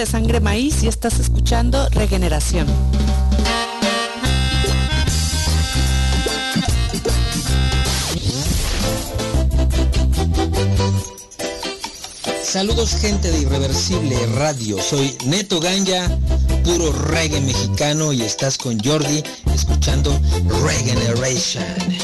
de Sangre Maíz y estás escuchando Regeneración. Saludos gente de Irreversible Radio, soy Neto Ganja, puro reggae mexicano y estás con Jordi escuchando Regeneration.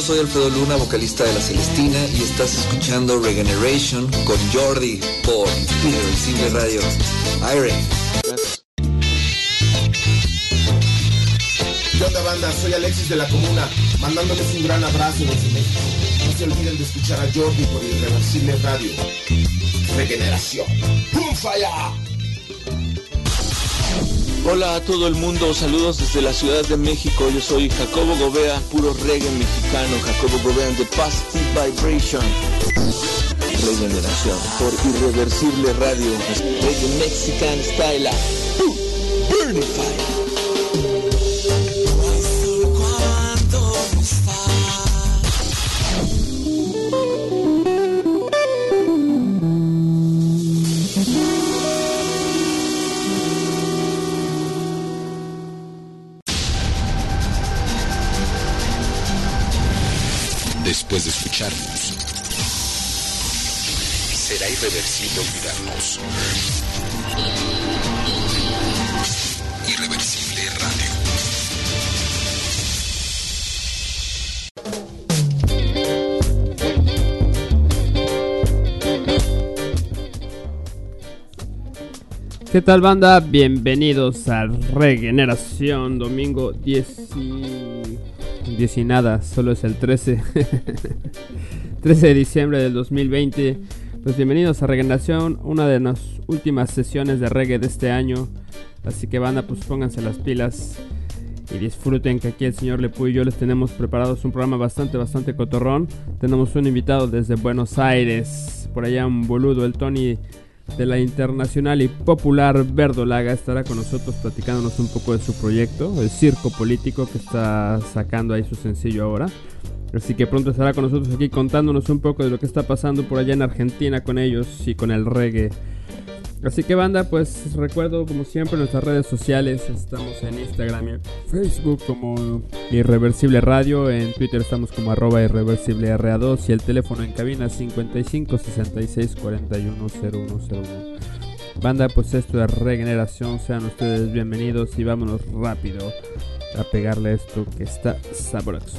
Soy Alfredo Luna, vocalista de La Celestina y estás escuchando Regeneration con Jordi por Irreversible Radio. Aire. ¿Qué onda banda? Soy Alexis de la Comuna, mandándoles un gran abrazo desde México. No se olviden de escuchar a Jordi por Irreversible Radio. Regeneración. ¡Pum! Hola a todo el mundo, saludos desde la Ciudad de México. Yo soy Jacobo Gobea, puro reggae mexicano. Jacobo Gobea de Positive Vibration. Regeneración por Irreversible Radio. Reggae Mexican Style. De escucharnos. Será irreversible olvidarnos. Irreversible Radio. ¿Qué tal banda? Bienvenidos a Regeneración, domingo 10 10 y nada, solo es el 13. 13 de diciembre del 2020. Pues bienvenidos a Regeneración, una de las últimas sesiones de reggae de este año. Así que banda, pues pónganse las pilas y disfruten que aquí el señor Lepuy y yo les tenemos preparados un programa bastante, bastante cotorrón. Tenemos un invitado desde Buenos Aires, por allá un boludo, el Tony de la internacional y popular Verdolaga estará con nosotros platicándonos un poco de su proyecto, el circo político que está sacando ahí su sencillo ahora. Así que pronto estará con nosotros aquí contándonos un poco de lo que está pasando por allá en Argentina con ellos y con el reggae. Así que banda, pues recuerdo como siempre nuestras redes sociales, estamos en Instagram y Facebook como Irreversible Radio, en Twitter estamos como arroba irreversible RA2 y el teléfono en cabina 55 66 41 0101. Banda, pues esto es regeneración, sean ustedes bienvenidos y vámonos rápido a pegarle esto que está sabroso.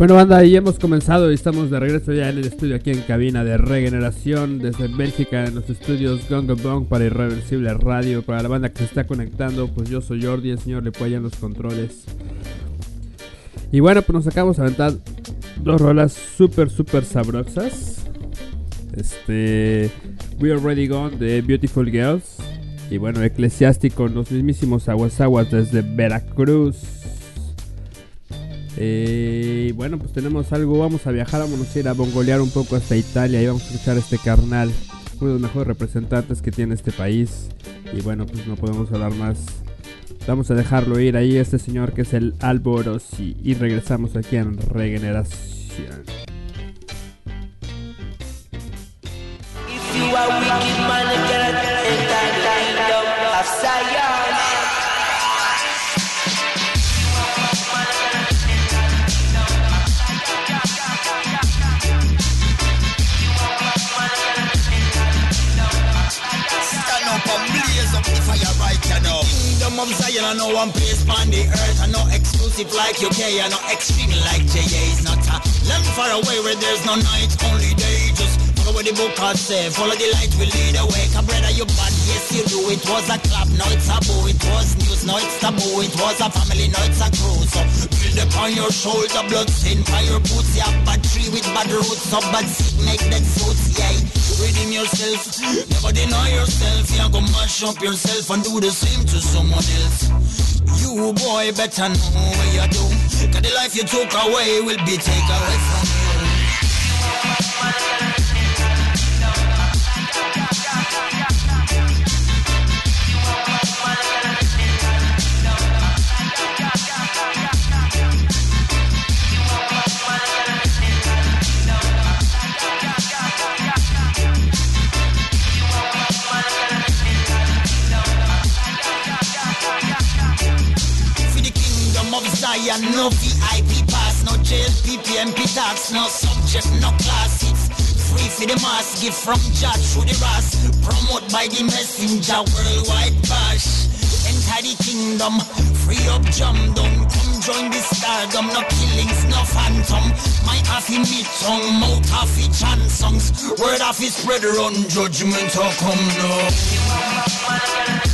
Bueno, banda, ahí hemos comenzado y estamos de regreso ya en el estudio aquí en cabina de regeneración desde Bélgica en los estudios Gongo Bong para Irreversible Radio. Para la banda que se está conectando, pues yo soy Jordi, el señor le en los controles. Y bueno, pues nos acabamos de aventar dos rolas súper, súper sabrosas. Este. We Already Gone de Beautiful Girls. Y bueno, Eclesiástico, los mismísimos aguas desde Veracruz. Eh, bueno, pues tenemos algo. Vamos a viajar, vamos a ir a bongolear un poco hasta Italia y vamos a escuchar este carnal, uno de los mejores representantes que tiene este país. Y bueno, pues no podemos hablar más. Vamos a dejarlo ir ahí, este señor que es el Alborosi. Y regresamos aquí en Regeneración. Of Zion, I know one place on the earth. I know exclusive like UK, I know extreme like JA. It's not a land far away where there's no night, only day. Just follow what the book has said. Follow the light, will lead away. Come brother, you bad, yes you do. It was a club, now it's a boo. It was news, now it's taboo. It was a family, now it's a crew. So build upon your shoulder, blood stain by your boots. Yeah, bad tree with bad roots. So bad seed make that suits, yeah redeem yourself. Never deny yourself. You go mash up yourself and do the same to someone else. You boy better know what you do. Cause the life you took away will be taken away from Zion, no VIP pass, no jail, PPMP tax, no subject, no class. It's free for the mass, give from Jah through the ras. Promote by the messenger, worldwide bash. Enter the kingdom, free up jump down. Come join the stardom, no killings, no phantom. My half in me tongue, mouth half in chant songs. Word half is spread around, judgment will come now.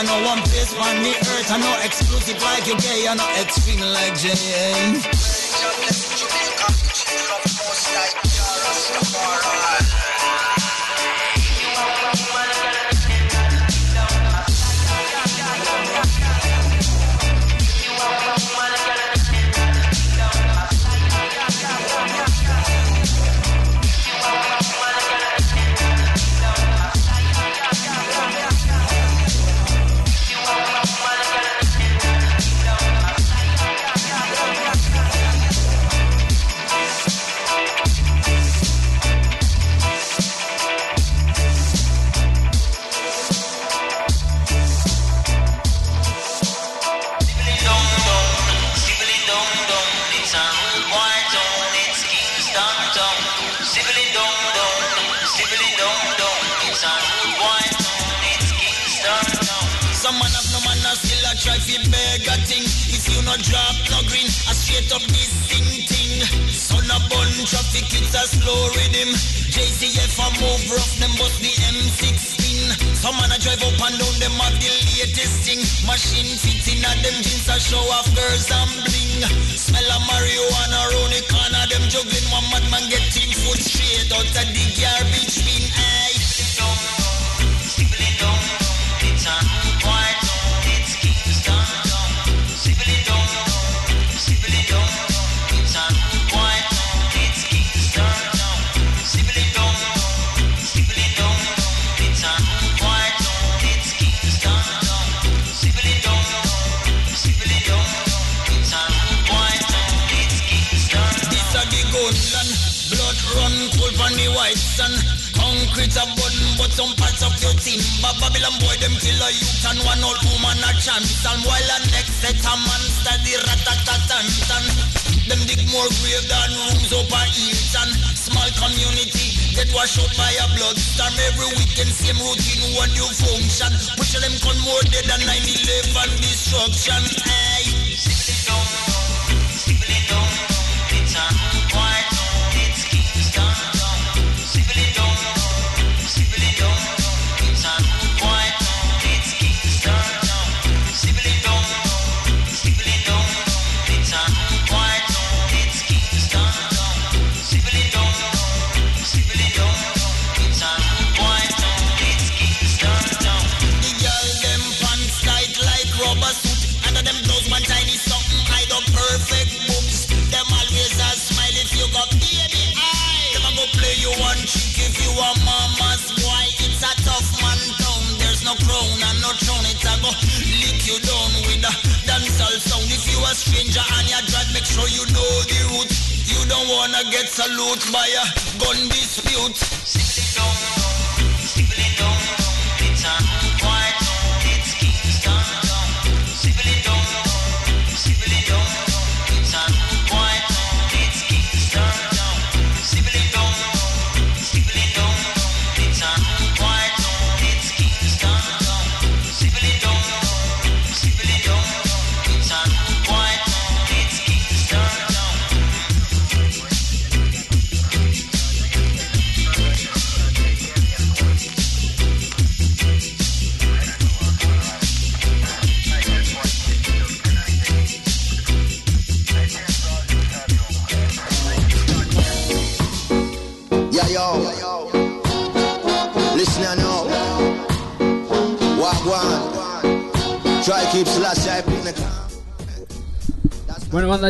I know one place on the earth. I know exclusive like you gay, I know extreme like Jay. Jamaica, like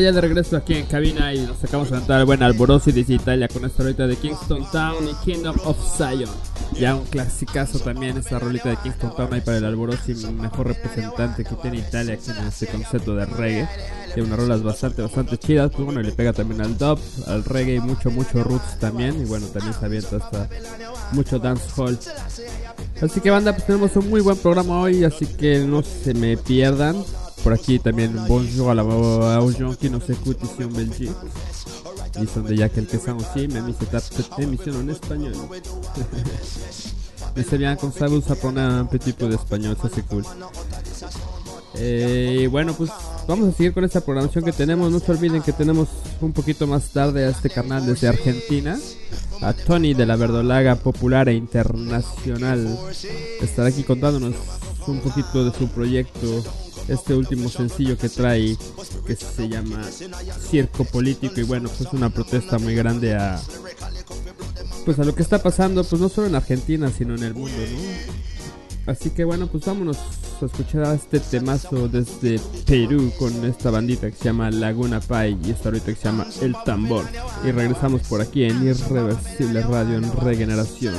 ya de regreso aquí en cabina y nos acabamos de cantar el buen Alborosi desde Italia con esta rolita de Kingston Town y Kingdom of Zion. Ya un clasicazo también esta rolita de Kingston Town ahí para el Alborosi, mejor representante que tiene Italia aquí en este concepto de reggae. Tiene unas rolas bastante, bastante chidas, pues bueno, le pega también al dub, al reggae y mucho, mucho roots también. Y bueno, también se avienta hasta mucho dancehall. Así que banda, pues tenemos un muy buen programa hoy, así que no se me pierdan. Por aquí también bonjour à la aux gens qui nous écoutent ici en Belgique. Ils sont déjà quelques-uns aussi, même si c'est cette émission en espagnol. Mais c'est bien, comme ça vous apprenez un petit peu d'espagnol, ça c'est cool. Eh, bueno, pues vamos a seguir con esta programación que tenemos. No se olviden que tenemos un poquito más tarde a este canal desde Argentina. A Tony de la Verdolaga Popular e Internacional. Estará aquí contándonos un poquito de su proyecto. Este último sencillo que trae que se llama Circo Político y bueno, pues una protesta muy grande a pues a lo que está pasando, pues no solo en Argentina, sino en el mundo, ¿no? Así que bueno, pues vámonos a escuchar a este temazo desde Perú con esta bandita que se llama Laguna Pai y esta ahorita que se llama El Tambor. Y regresamos por aquí en Irreversible Radio en Regeneración.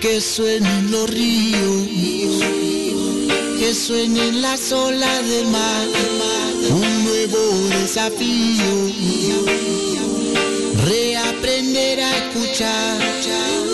Que suenen los ríos, que suenen las olas del mar, un nuevo desafío, reaprender a escuchar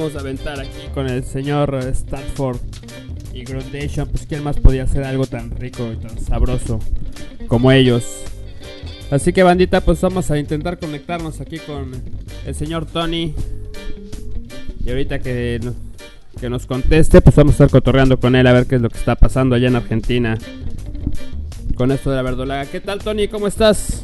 acabamos de aventar aquí con el señor Stanford y Groundation. Pues quién más podía hacer algo tan rico y tan sabroso como ellos. Así que bandita, pues vamos a intentar conectarnos aquí con el señor Tony. Y ahorita que que nos conteste, pues vamos a estar cotorreando con él a ver qué es lo que está pasando allá en Argentina. Con esto de la verdolaga. ¿Qué tal Tony? ¿Cómo estás?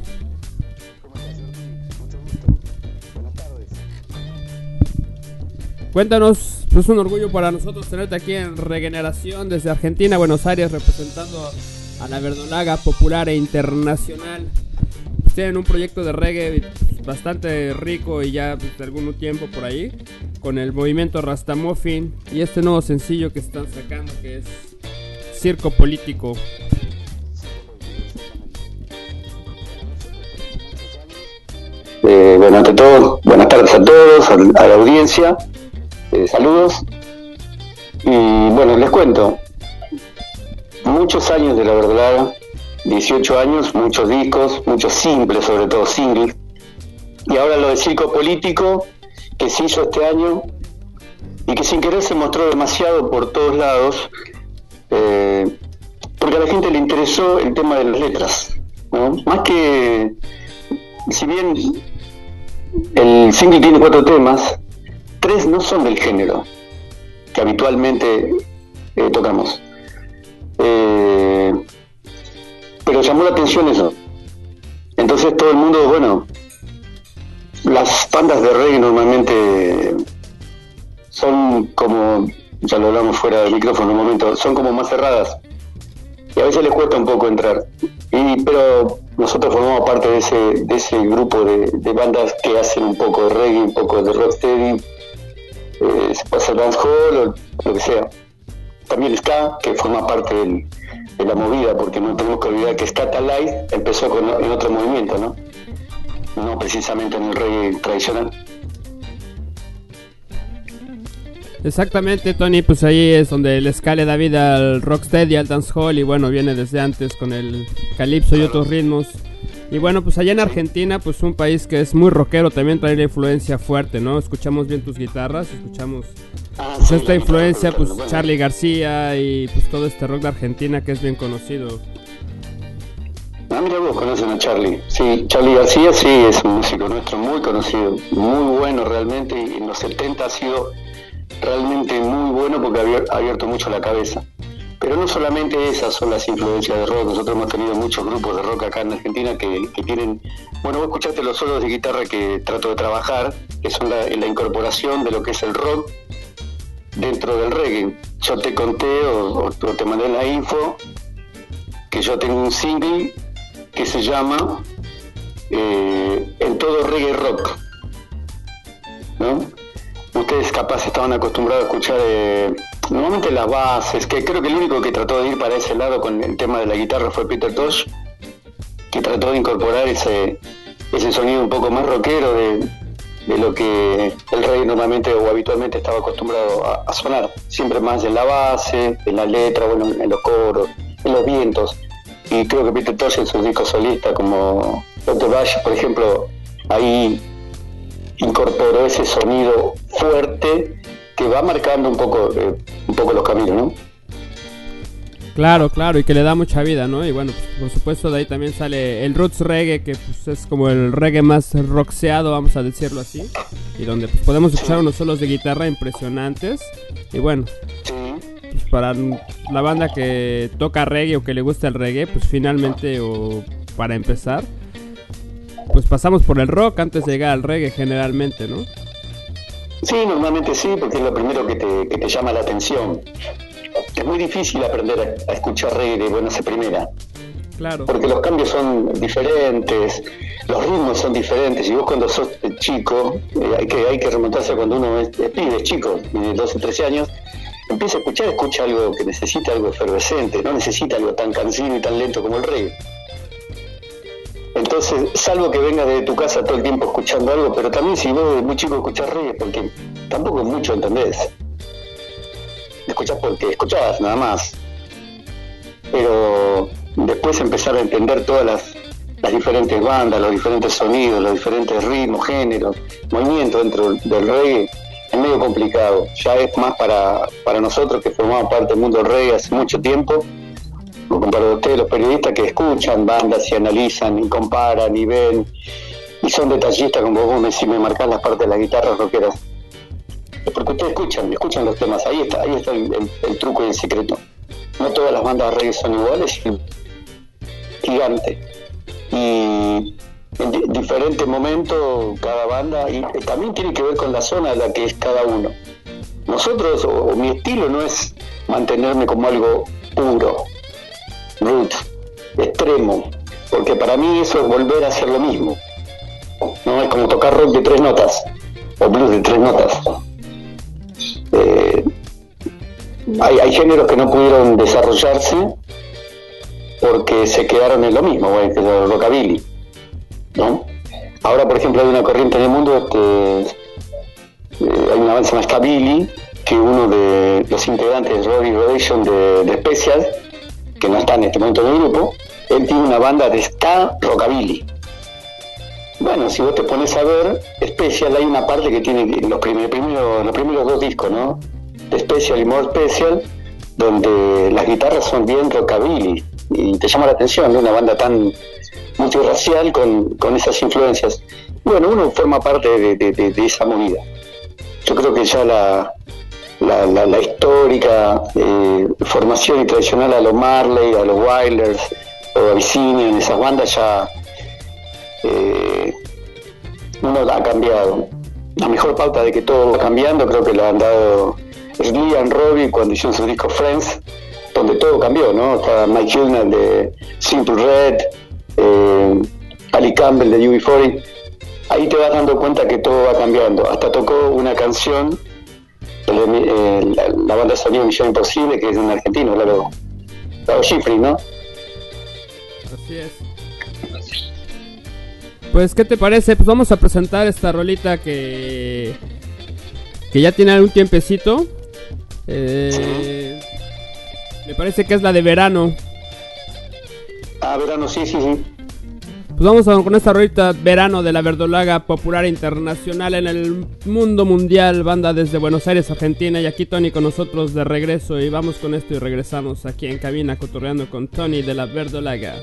Cuéntanos, pues es un orgullo para nosotros tenerte aquí en Regeneración desde Argentina, Buenos Aires, representando a la verdolaga popular e internacional. Pues tienen un proyecto de reggae bastante rico y ya pues, de algún tiempo por ahí, con el movimiento Rastamuffin y este nuevo sencillo que están sacando que es Circo Político. Eh, bueno, ante todo, buenas tardes a todos, a la audiencia, eh, saludos. Y bueno, les cuento, muchos años de la verdad, 18 años, muchos discos, muchos simples, sobre todo singles. Y ahora lo de circo político, que se hizo este año y que sin querer se mostró demasiado por todos lados, eh, porque a la gente le interesó el tema de las letras. Más que, si bien el single tiene cuatro temas, no son del género que habitualmente eh, tocamos. Eh, pero llamó la atención eso. Entonces todo el mundo, bueno, las bandas de reggae normalmente son como, ya lo hablamos fuera del micrófono un momento, son como más cerradas. Y a veces les cuesta un poco entrar. Y, pero nosotros formamos parte de ese, de ese grupo de, de bandas que hacen un poco de reggae, un poco de rocksteady, eh, se puede hacer dancehall o lo que sea. También ska, que forma parte de la movida, porque no tenemos que olvidar que Skata Light empezó con, en otro movimiento, ¿no? No precisamente en el reggae tradicional. Exactamente, Tony, pues ahí es donde el ska le da vida al rocksteady, al dancehall y bueno, viene desde antes con el calipso y otros ritmos. Y bueno, pues allá en Argentina, pues un país que es muy rockero, también trae la influencia fuerte, ¿no? Escuchamos bien tus guitarras, escuchamos pues esta influencia, pues Charlie García y pues todo este rock de Argentina que es bien conocido. Ah, mira vos, conocen a Charlie. Sí, Charlie García sí es un músico nuestro muy conocido, muy bueno realmente, y en los 70 ha sido realmente muy bueno porque ha abier- ha abierto mucho la cabeza. Pero no solamente esas son las influencias de rock, nosotros hemos tenido muchos grupos de rock acá en Argentina que, que tienen, bueno, vos escuchaste los solos de guitarra que trato de trabajar, que son la, incorporación de lo que es el rock dentro del reggae. Yo te conté o te mandé la info que yo tengo un single que se llama eh, En todo reggae rock. ¿No? Ustedes capaz estaban acostumbrados a escuchar eh, normalmente las bases, que creo que el único que trató de ir para ese lado con el tema de la guitarra fue Peter Tosh, que trató de incorporar ese, ese sonido un poco más rockero de, de lo que el rey normalmente o habitualmente estaba acostumbrado a, sonar. Siempre más en la base, en la letra, bueno, en los coros, en los vientos. Y creo que Peter Tosh en sus discos solistas como Dr. Bash, por ejemplo, ahí incorporó ese sonido fuerte que va marcando un poco, eh, un poco los caminos, ¿no? Claro, claro, y que le da mucha vida, ¿no? Y bueno, pues, por supuesto de ahí también sale el roots reggae, que pues es como el reggae más roxeado, vamos a decirlo así, y donde pues, podemos escuchar unos solos de guitarra impresionantes. Y bueno, pues, para la banda que toca reggae o que le gusta el reggae, pues finalmente o para empezar, pues pasamos por el rock antes de llegar al reggae generalmente, ¿no? Sí, normalmente sí, porque es lo primero que te, que te llama la atención. Es muy difícil aprender a, a escuchar reggae de buenas a primera, Claro. porque los cambios son diferentes, los ritmos son diferentes, y vos cuando sos chico, eh, hay, que, hay que remontarse a cuando uno es, es pibe, es chico, de 12, 13 años, empieza a escuchar, escucha algo que necesita algo efervescente, no necesita algo tan cansino y tan lento como el reggae. Entonces, salvo que vengas de tu casa todo el tiempo escuchando algo, pero también si vos de muy chico escuchás reggae, porque tampoco mucho entendés. Escuchás porque escuchás, nada más. Pero después empezar a entender todas las, diferentes bandas, los diferentes sonidos, los diferentes ritmos, géneros, movimientos dentro del reggae, es medio complicado. Ya es más para, para nosotros que formamos parte del mundo del reggae hace mucho tiempo, para ustedes los periodistas que escuchan bandas y analizan y comparan y ven y son detallistas como vos me decís, me marcás las partes de las guitarras rockeras. Porque ustedes escuchan, escuchan los temas, ahí está, ahí está el, truco y el secreto. No todas las bandas de reggae son iguales, gigante. Y en di- diferentes momentos cada banda, y también tiene que ver con la zona de la que es cada uno. Nosotros, o mi estilo no es mantenerme como algo puro, root, extremo, porque para mí eso es volver a hacer lo mismo. No es como tocar rock de tres notas, o blues de tres notas. Eh, hay, hay géneros que no pudieron desarrollarse porque se quedaron en lo mismo, bueno, que es el rockabilly, ¿no? Ahora, por ejemplo, hay una corriente en el mundo, este, eh, hay un avance más Billy, que uno de los integrantes de Robbie Rodation de, de Special, que no está en este momento en el grupo, él tiene una banda de ska rockabilly. Bueno, si vos te pones a ver, Special hay una parte que tiene los primeros, dos discos, ¿no? Special y More Special, donde las guitarras son bien rockabilly y te llama la atención, ¿no? Una banda tan multirracial con, con esas influencias. Bueno, uno forma parte de esa movida. Yo creo que ya la, la, la- la histórica eh, formación y tradicional a los Marley, a los Wailers o Abyssinian, esas bandas ya eh, uno ha cambiado. La mejor pauta de que todo va cambiando creo que lo han dado Sly and Robbie cuando hicieron su disco Friends, donde todo cambió, ¿no? Está Mike Hilner de Simple Red, eh, Ali Campbell de UB40. Ahí te vas dando cuenta que todo va cambiando. Hasta tocó una canción, el la, la banda sonido Misión Imposible, que es un argentino, claro. Claro, Schifrin, ¿no? Así es. Pues, ¿qué te parece? Pues vamos a presentar esta rolita que. que ya tiene algún tiempecito. Eh, Me parece que es la de verano. Ah, verano, sí, sí, sí. Pues vamos con esta rolita verano de la verdolaga popular internacional en el mundo mundial, banda desde Buenos Aires, Argentina. Y aquí Tony con nosotros de regreso. Y vamos con esto y regresamos aquí en cabina cotorreando con Tony de la verdolaga.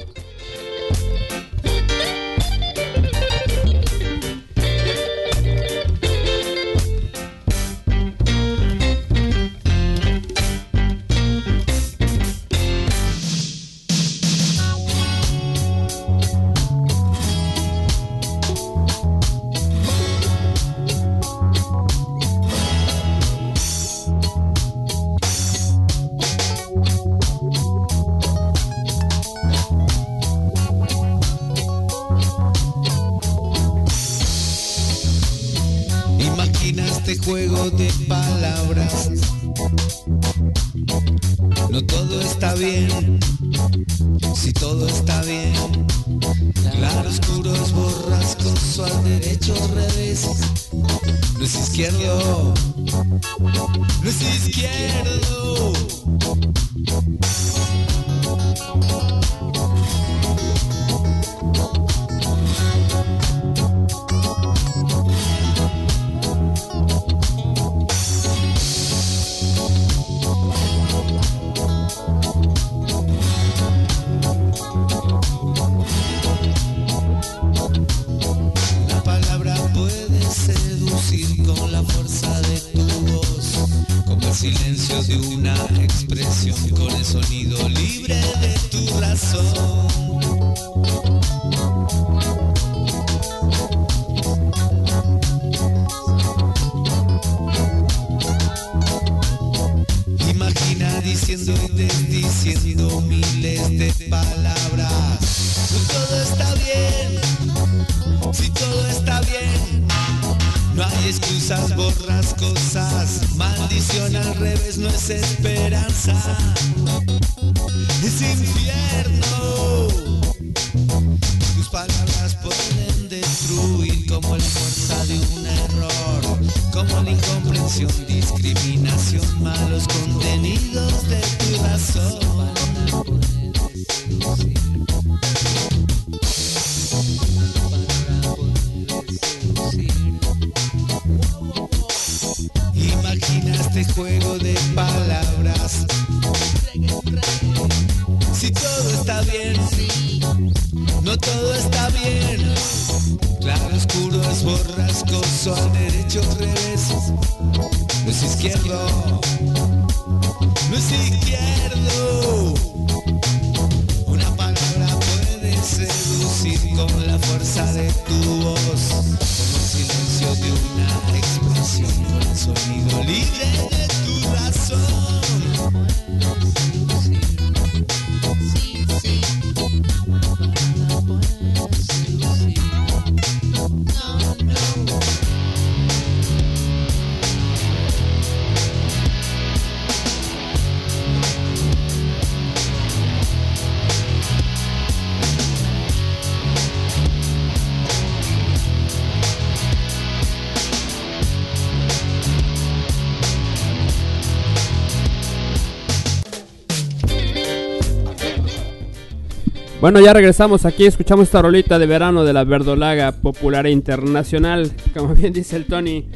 Bueno, ya regresamos aquí, escuchamos esta rolita de verano de la verdolaga popular e internacional, como bien dice el Tony.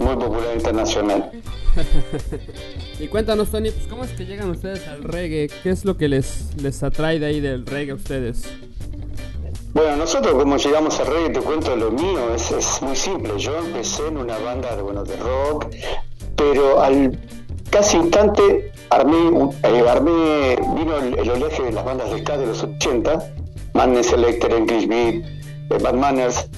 Muy popular internacional. y cuéntanos, Tony, pues cómo es que llegan ustedes al reggae, qué es lo que les, les atrae de ahí del reggae a ustedes. Bueno, nosotros como llegamos al reggae, te cuento lo mío, es, es muy simple. Yo empecé en una banda de, bueno, de rock, pero al casi instante armé, eh, armé vino el, el oleaje de las bandas de ska de los 80, Madness Selector, English Beat, eh, Bad Manners.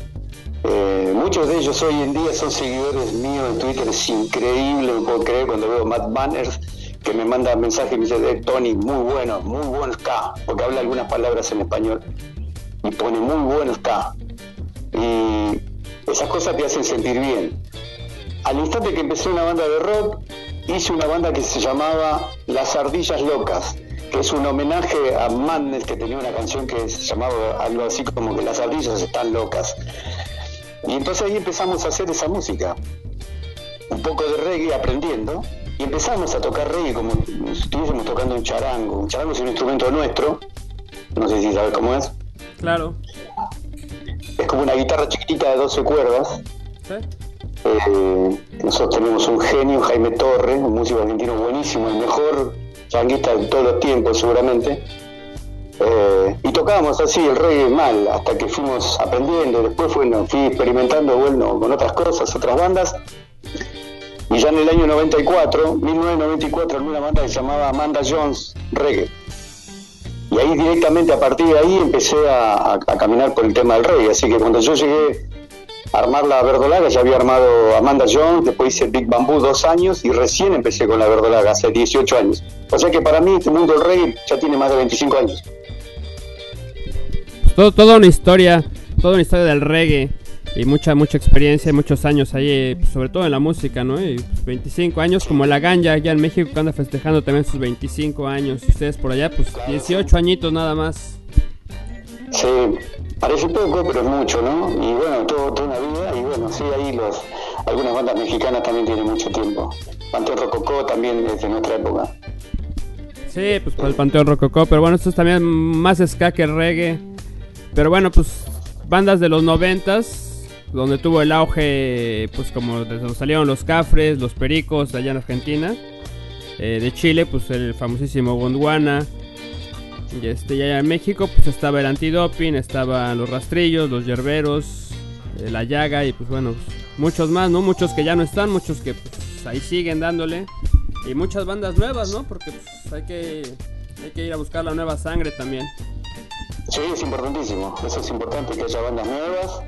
Eh, muchos de ellos hoy en día son seguidores míos en Twitter, es increíble, me puedo creer cuando veo Matt Manners que me manda mensaje y me dice, eh, Tony, muy bueno, muy buen ska, porque habla algunas palabras en español y pone muy buen ska. Y esas cosas te hacen sentir bien. Al instante que empecé una banda de rock, hice una banda que se llamaba Las Ardillas Locas, que es un homenaje a Madness, que tenía una canción que se llamaba algo así como que las ardillas están locas. Y entonces ahí empezamos a hacer esa música, un poco de reggae aprendiendo, y empezamos a tocar reggae como si estuviésemos tocando un charango. Un charango es un instrumento nuestro, no sé si sabes cómo es. Claro. Es como una guitarra chiquitita de 12 cuerdas. ¿Sí? Eh, nosotros tenemos un genio, Jaime Torre, un músico argentino buenísimo, el mejor changuista de todos los tiempos seguramente. Eh, y tocábamos así el reggae mal, hasta que fuimos aprendiendo, después fui experimentando bueno, con otras cosas, otras bandas. Y ya en el año 94, 1994, en una banda que se llamaba Amanda Jones Reggae. Y ahí directamente a partir de ahí empecé a, a- caminar por el tema del reggae. Así que cuando yo llegué armar la verdolaga, ya había armado Amanda Jones, después hice Big Bamboo dos años y recién empecé con la verdolaga hace 18 años. O sea que para mí este mundo del reggae ya tiene más de 25 años. Pues todo, toda una historia, toda una historia del reggae y mucha mucha experiencia muchos años ahí, pues, sobre todo en la música, ¿no? Y pues, 25 años como la ganja ya en México que anda festejando también sus 25 años. Ustedes por allá, pues 18 añitos nada más. Sí, parece poco, pero es mucho, ¿no? Y bueno, todo, toda una vida, y bueno, sí, ahí los, algunas bandas mexicanas también tienen mucho tiempo. Panteón Rococó también es de nuestra época. Sí, pues por el Panteón Rococó, pero bueno, esto es también más ska que reggae. Pero bueno, pues bandas de los noventas, donde tuvo el auge, pues como desde salieron los Cafres, los Pericos, allá en Argentina. Eh, de Chile, pues el famosísimo Gondwana. Y este, y allá en México, pues estaba el antidoping, estaban los rastrillos, los yerberos, eh, la llaga y pues bueno, muchos más, ¿no? Muchos que ya no están, muchos que pues, ahí siguen dándole. Y muchas bandas nuevas, ¿no? Porque pues, hay, que, hay que ir a buscar la nueva sangre también. Sí, es importantísimo. Eso es importante que haya bandas nuevas,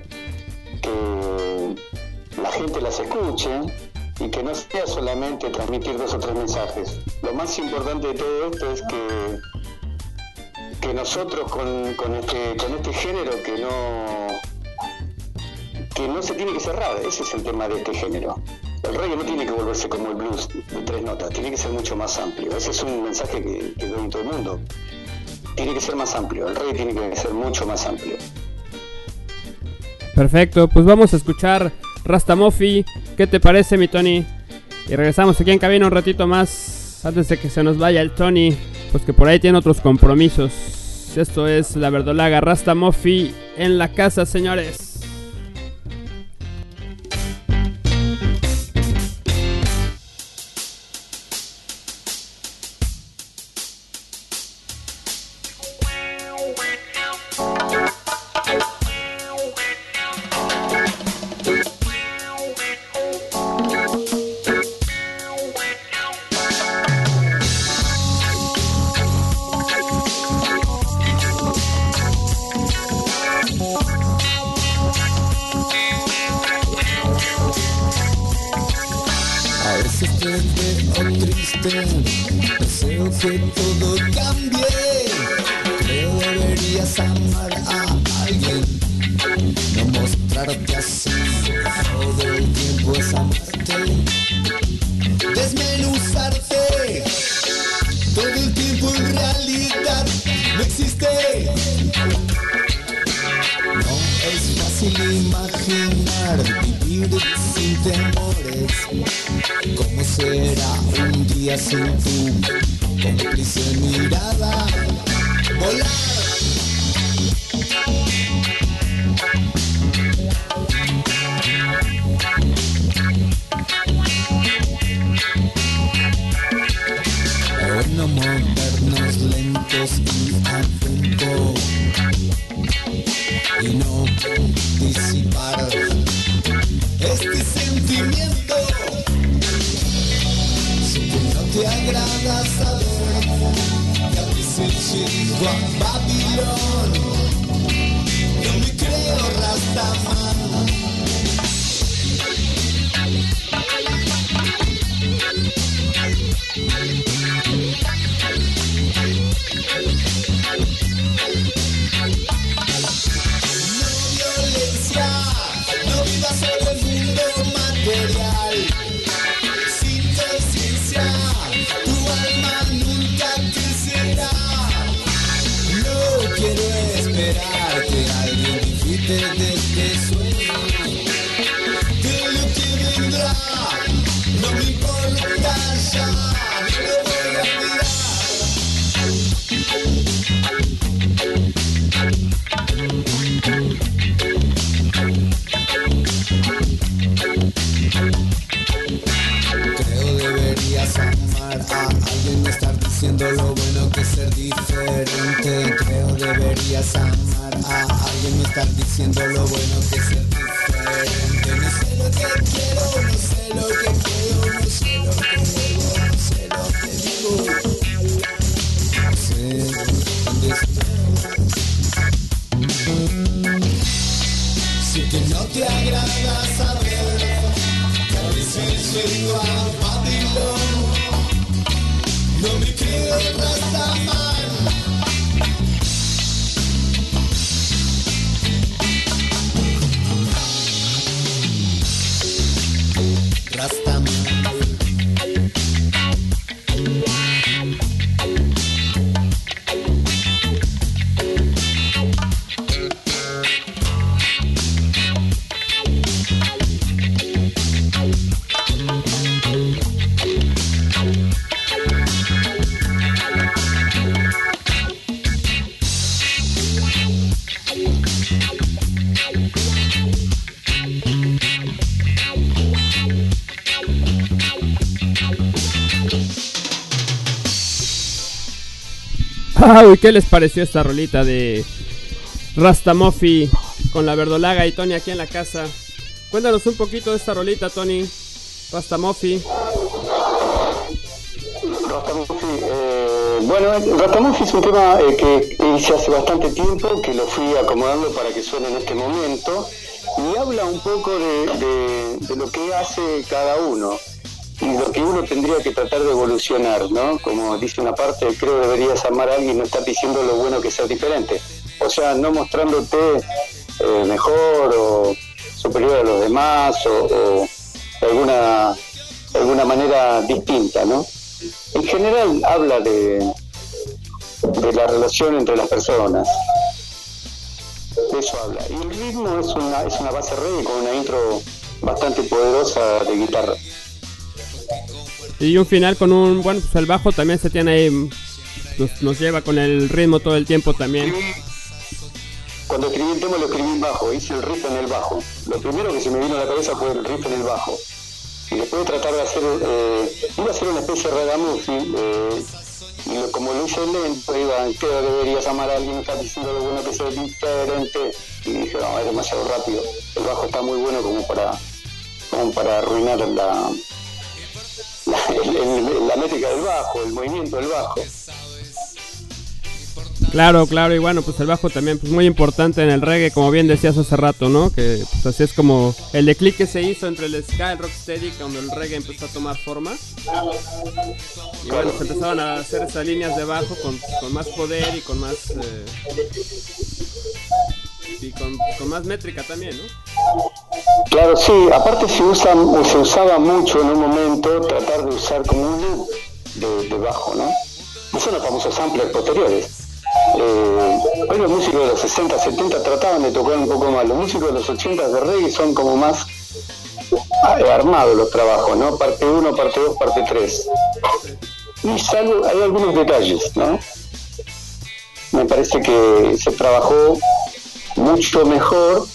que la gente las escuche y que no sea solamente transmitir dos o tres mensajes. Lo más importante de todo esto es que, que nosotros con, con este, con este género que no, que no se tiene que cerrar, ese es el tema de este género. El reggae no tiene que volverse como el blues de tres notas, tiene que ser mucho más amplio. Ese es un mensaje que, que doy en todo el mundo tiene que ser más amplio, el reggae tiene que ser mucho más amplio. Perfecto, pues vamos a escuchar Rastamofi. ¿Qué te parece, mi Tony? Y regresamos aquí en cabina un ratito más. Antes de que se nos vaya el Tony, pues que por ahí tiene otros compromisos. Esto es la verdolaga Rastamofi en la casa, señores. Veo triste, deseo que todo cambie. Creo deberías amar a alguien, no mostrarte así. Todo el tiempo es amarte, desmenuzarte. Todo el tiempo en realidad no existe. No es fácil imaginar vivir sin temores. ¿Cómo será un día sin tu cómplice mirada? Volar. ¿Qué les pareció esta rolita de Rastamofi con la verdolaga y Tony aquí en la casa? Cuéntanos un poquito de esta rolita, Tony. Rastamofi. Rastamuffy, eh, bueno, Rastamuffy es un tema eh, que hice hace bastante tiempo, que lo fui acomodando para que suene en este momento, y habla un poco de, lo que hace cada uno que uno tendría que tratar de evolucionar, ¿no? Como dice una parte, creo deberías amar a alguien, no estás diciendo lo bueno que ser diferente. O sea, no mostrándote eh, mejor o superior a los demás o, de alguna, alguna manera distinta, ¿no? En general habla de, de la relación entre las personas. De eso habla. Y el ritmo es una, es una base reggae con una intro bastante poderosa de guitarra. Y un final con un. Bueno, pues el bajo también se tiene ahí. Nos, lleva con el ritmo todo el tiempo también. Cuando escribí el tema lo escribí en bajo, hice el riff en el bajo. Lo primero que se me vino a la cabeza fue el riff en el bajo. Y después tratar de hacer, eh, iba hacer una especie de ragamuffin, eh, y como lo hice lento, iba, que deberías amar a alguien, estás diciendo lo bueno que es ser diferente. Y dije, no, es demasiado rápido. El bajo está muy bueno como para, como para arruinar la, la métrica del bajo, el movimiento del bajo. Claro, claro, y bueno, pues el bajo también pues muy importante en el reggae, como bien decías hace rato, ¿no? Que pues así es como el declive que se hizo entre el ska y el rocksteady cuando el reggae empezó a tomar forma. Y bueno, se empezaron a hacer esas líneas de bajo con, con más poder y con más eh, y con, más métrica también, ¿no? Claro, sí, aparte se, usa, se usaba mucho en un momento tratar de usar como un loop de, bajo, ¿no? No son los famosos samplers posteriores. Eh, hoy los músicos de los 60, 70 trataban de tocar un poco más. Los músicos de los 80 de reggae son como más eh, armados los trabajos, ¿no? Parte 1, parte 2, parte 3. Y salvo, hay algunos detalles, ¿no? Me parece que se trabajó mucho mejor,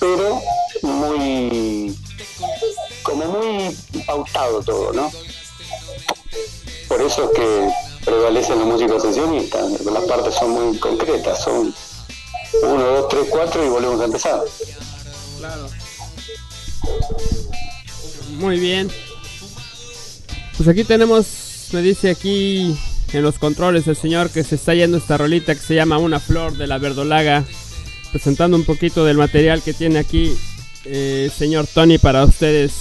pero muy como muy pautado todo, ¿no? Por eso es que prevalecen los músicos sesionistas, las partes son muy concretas, son 1, 2, 3, 4 y volvemos a empezar. Claro. Muy bien. Pues aquí tenemos, me dice aquí en los controles el señor que se está yendo esta rolita que se llama Una Flor de la Verdolaga. Presentando un poquito del material que tiene aquí eh, señor Tony para ustedes.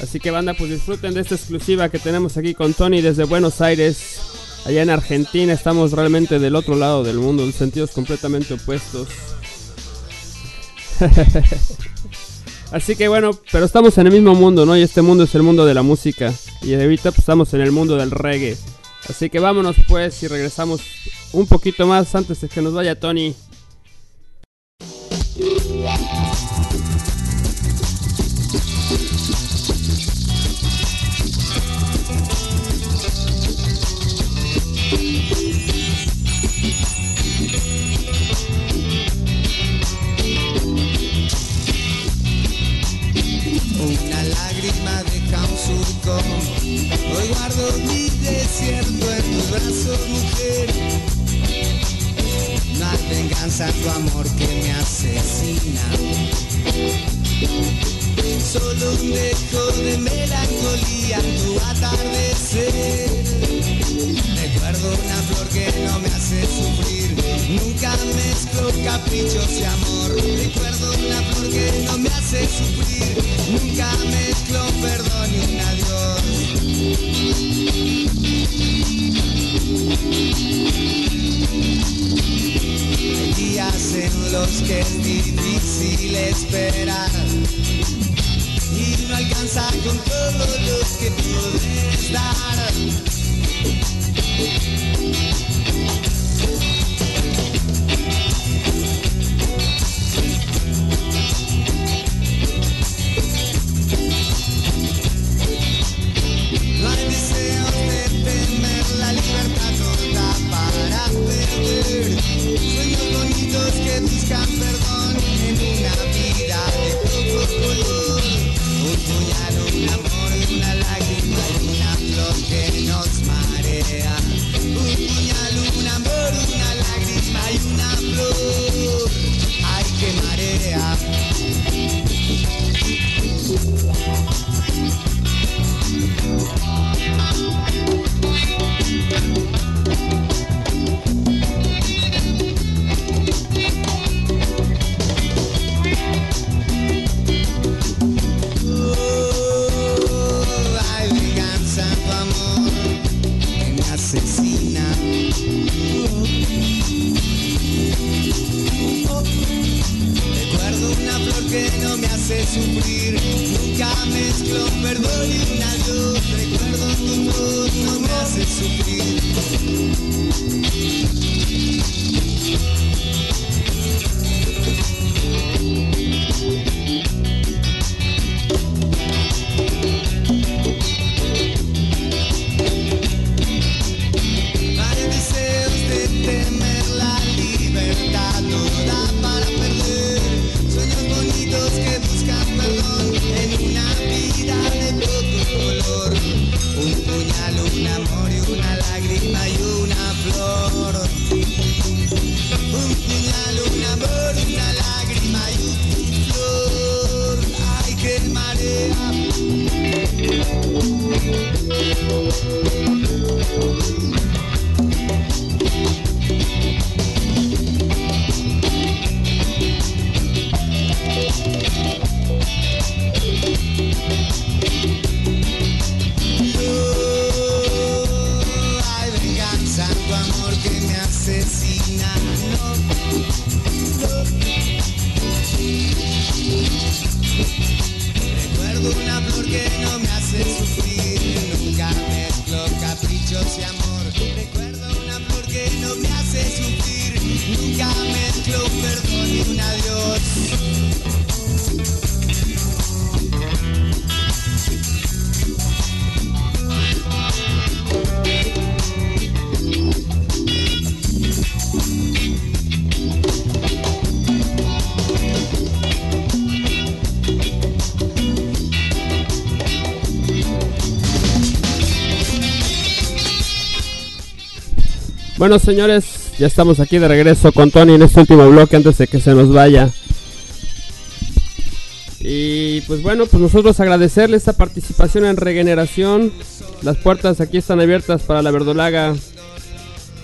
Así que banda, pues disfruten de esta exclusiva que tenemos aquí con Tony desde Buenos Aires. Allá en Argentina estamos realmente del otro lado del mundo, en sentidos completamente opuestos. Así que bueno, pero estamos en el mismo mundo, ¿no? Y este mundo es el mundo de la música. Y ahorita pues, estamos en el mundo del reggae. Así que vámonos pues y regresamos un poquito más antes de que nos vaya Tony. Surco. Hoy guardo mi desierto en tus brazos, mujer. No hay venganza tu amor que me asesina. Solo un dejo de melancolía tu atardecer. Recuerdo una flor que no me hace sufrir. Nunca mezclo caprichos y amor. Recuerdo una flor que no me hace sufrir. Nunca mezclo perdón y un adiós. Hay días en los que es difícil esperar y no alcanza con todo lo que puedes dar. amigos que Bueno, señores, ya estamos aquí de regreso con Tony en este último bloque antes de que se nos vaya. Y pues bueno, pues nosotros agradecerle esta participación en Regeneración. Las puertas aquí están abiertas para la verdolaga,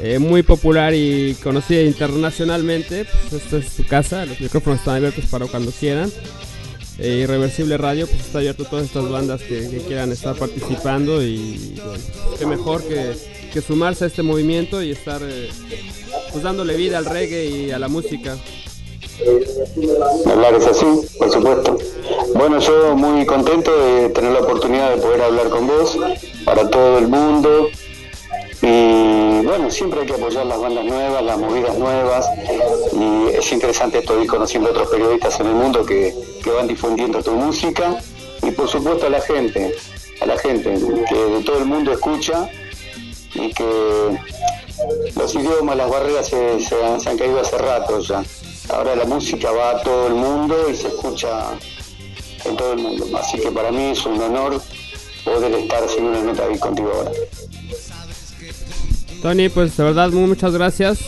eh, muy popular y conocida internacionalmente. Pues esta es su casa, los micrófonos están abiertos para cuando quieran. Eh, Irreversible Radio, pues está abierto a todas estas bandas que, quieran estar participando y bueno, qué mejor que, que sumarse a este movimiento y estar eh, pues dándole vida al reggae y a la música. Hablar es así, por supuesto. Bueno, yo muy contento de tener la oportunidad de poder hablar con vos para todo el mundo. Y bueno, siempre hay que apoyar las bandas nuevas, las movidas nuevas. Y es interesante esto ir conociendo otros periodistas en el mundo que, que van difundiendo tu música. Y por supuesto a la gente, a la gente que de todo el mundo escucha y que los idiomas, las barreras se, se han, caído hace rato ya. Ahora la música va a todo el mundo y se escucha en todo el mundo. Así que para mí es un honor poder estar haciendo una nota ahí contigo ahora. Tony, pues de verdad muchas gracias.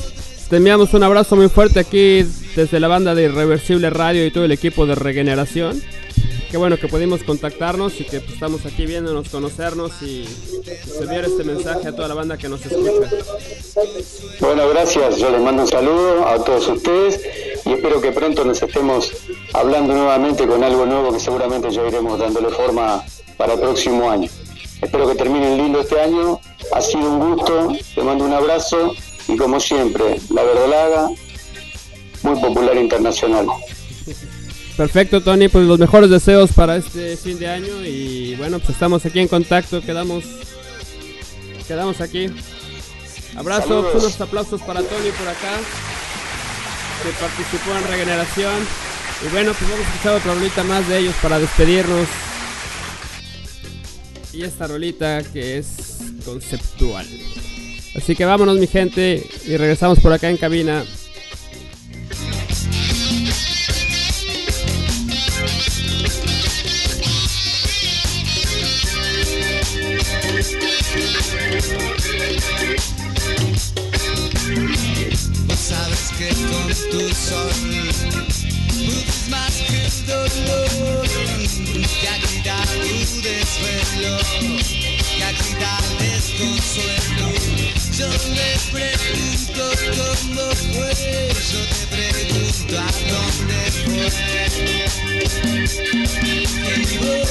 Te enviamos un abrazo muy fuerte aquí desde la banda de Irreversible Radio y todo el equipo de Regeneración. Qué bueno que pudimos contactarnos y que pues, estamos aquí viéndonos, conocernos y enviar este mensaje a toda la banda que nos escucha. Bueno, gracias. Yo les mando un saludo a todos ustedes y espero que pronto nos estemos hablando nuevamente con algo nuevo que seguramente ya iremos dándole forma para el próximo año. Espero que terminen lindo este año. Ha sido un gusto. Te mando un abrazo y como siempre, la verdolaga, muy popular internacional. Perfecto, Tony, pues los mejores deseos para este fin de año y bueno, pues estamos aquí en contacto, quedamos quedamos aquí. Abrazos, Saludos. unos aplausos para Tony por acá, que participó en Regeneración. Y bueno, pues vamos a escuchar otra rolita más de ellos para despedirnos. Y esta rolita que es conceptual. Así que vámonos mi gente y regresamos por acá en cabina. Sabes que con tu sol pudes más que el dolor que agita tu desvelo, que agita el desconsuelo. Yo me pregunto cómo fue, yo te pregunto a dónde fue. Vos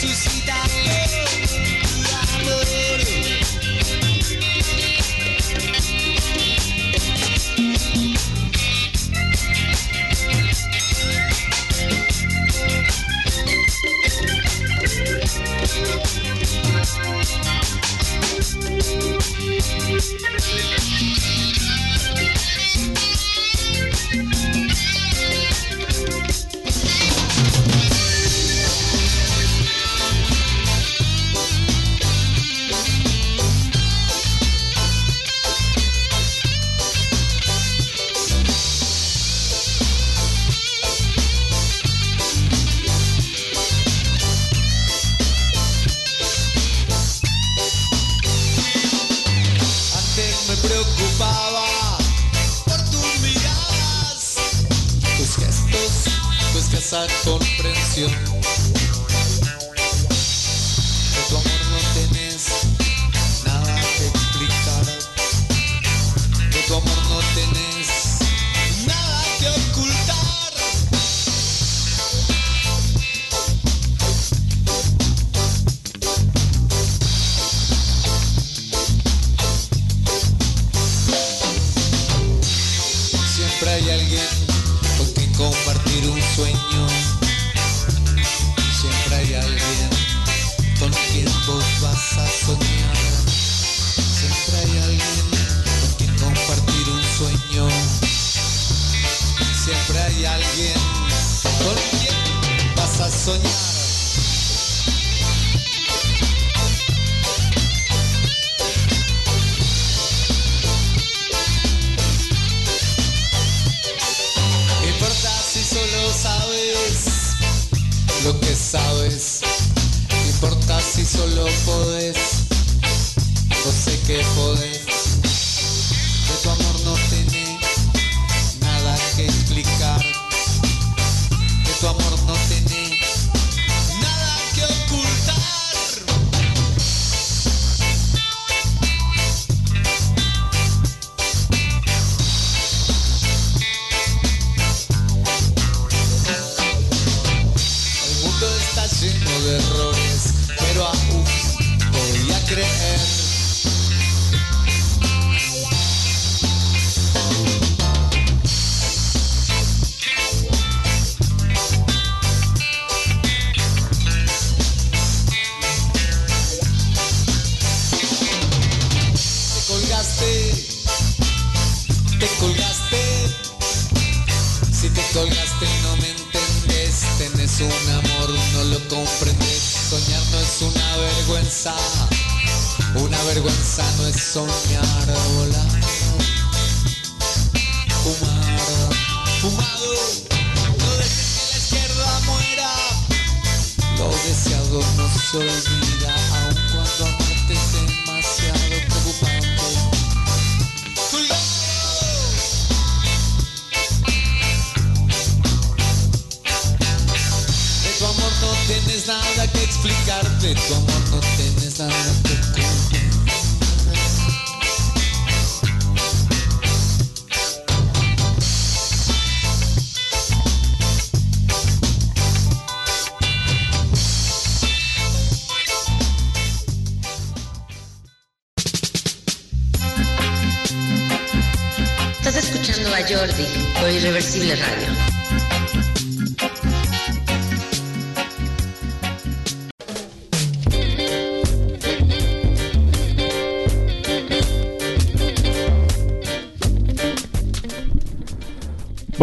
Resucita todo tu amor.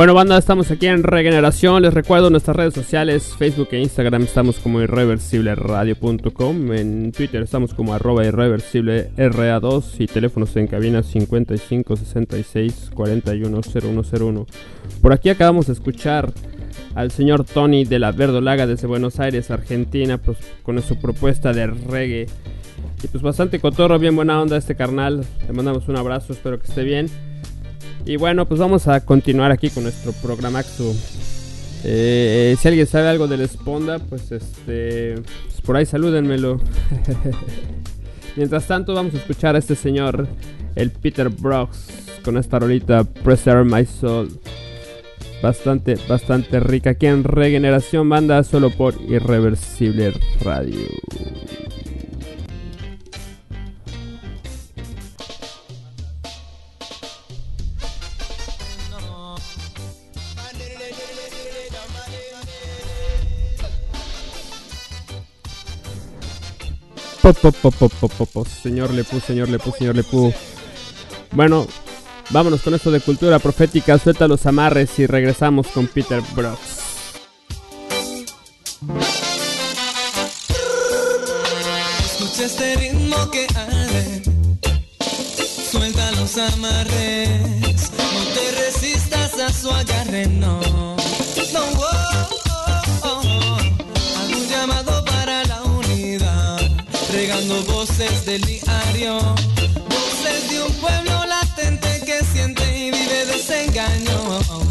Bueno, banda, estamos aquí en Regeneración. Les recuerdo nuestras redes sociales, Facebook e Instagram estamos como irreversibleradio.com. En Twitter estamos como arroba irreversiblera2 y teléfonos en cabina 55 66 41 0101. Por aquí acabamos de escuchar al señor Tony de la Verdolaga desde Buenos Aires, Argentina, pues con su propuesta de reggae. Y pues bastante cotorro, bien buena onda este carnal. Le mandamos un abrazo, espero que esté bien. Y bueno, pues vamos a continuar aquí con nuestro programa. Eh, si alguien sabe algo del Esponda, pues este. pues por ahí salúdenmelo. Mientras tanto, vamos a escuchar a este señor, el Peter Brooks, con esta rolita Preserve My Soul. Bastante, bastante rica. Aquí en Regeneración Banda, solo por Irreversible Radio. Po, po, po, po, po, po, po. Señor Lepú, señor Lepú, señor Lepú. Bueno, vámonos con esto de cultura profética. Suelta los amarres y regresamos con Peter Brooks. Escucha este ritmo que arde. Suelta los amarres. No te resistas a su agarre. No, voces del diario. Voces de un pueblo latente que siente y vive desengaño.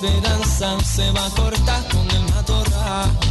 Esperanza se va a cortar con el matorral.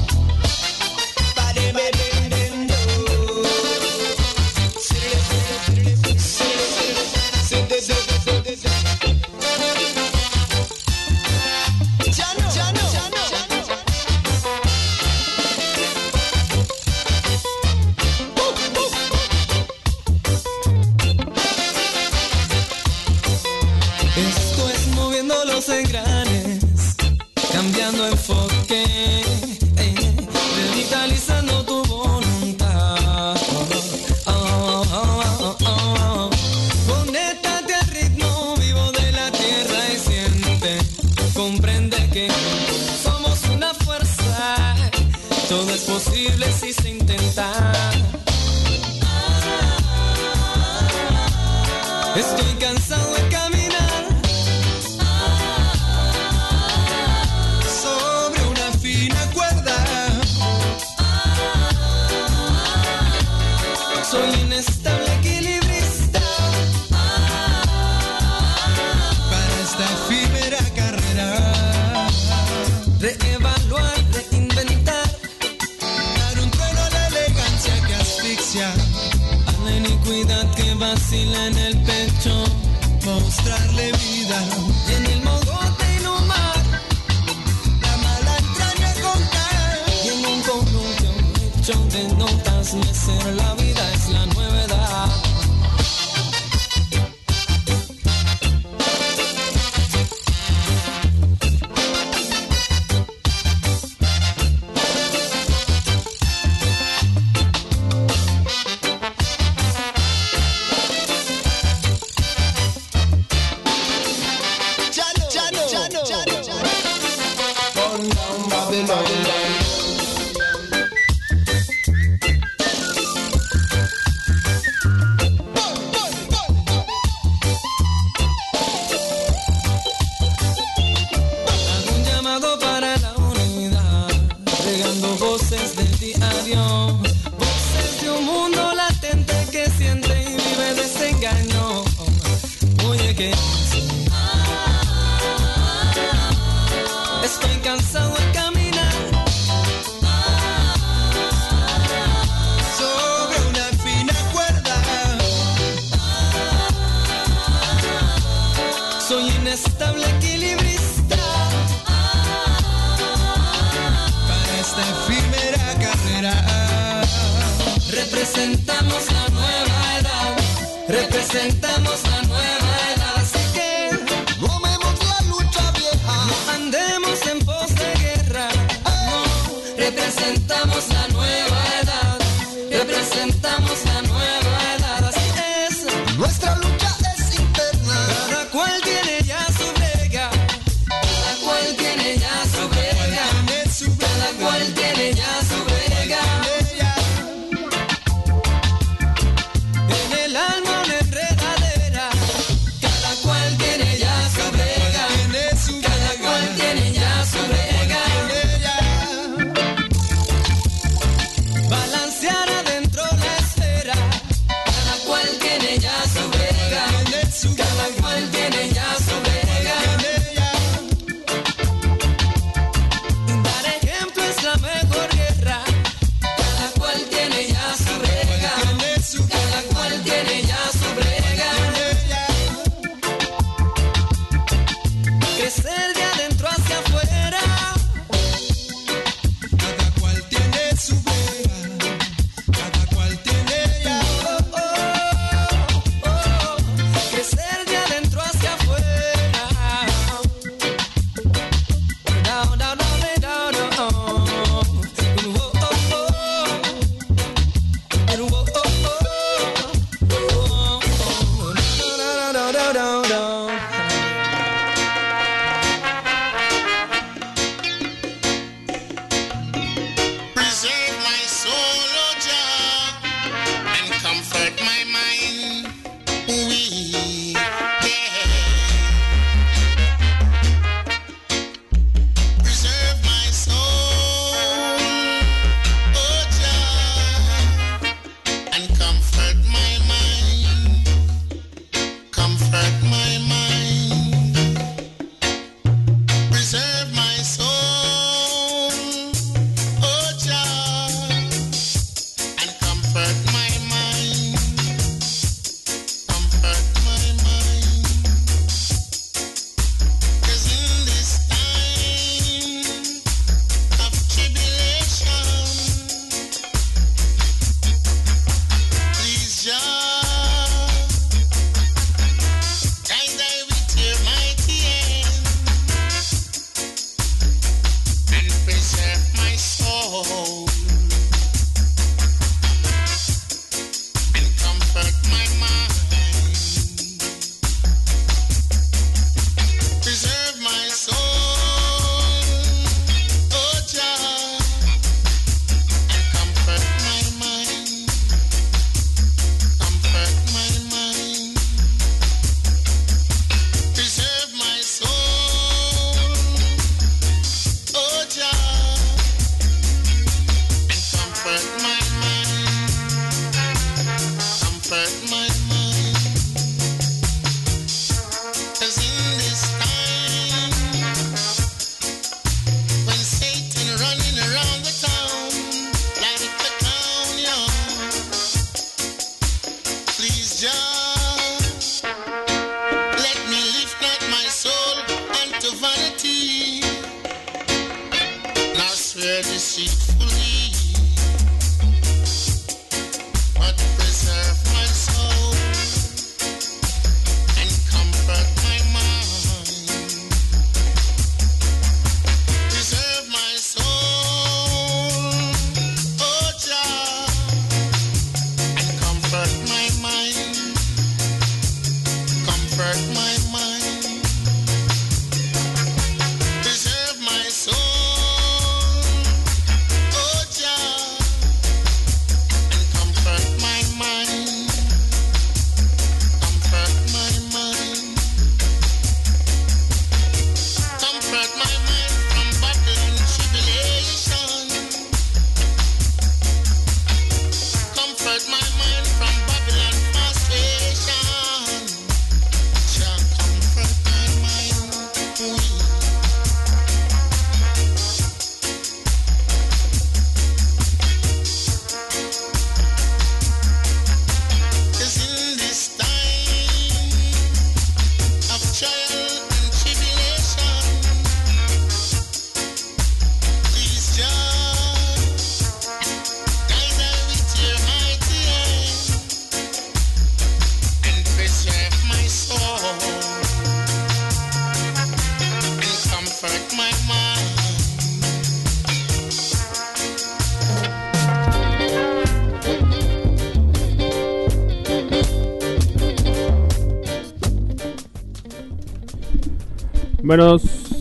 Bueno,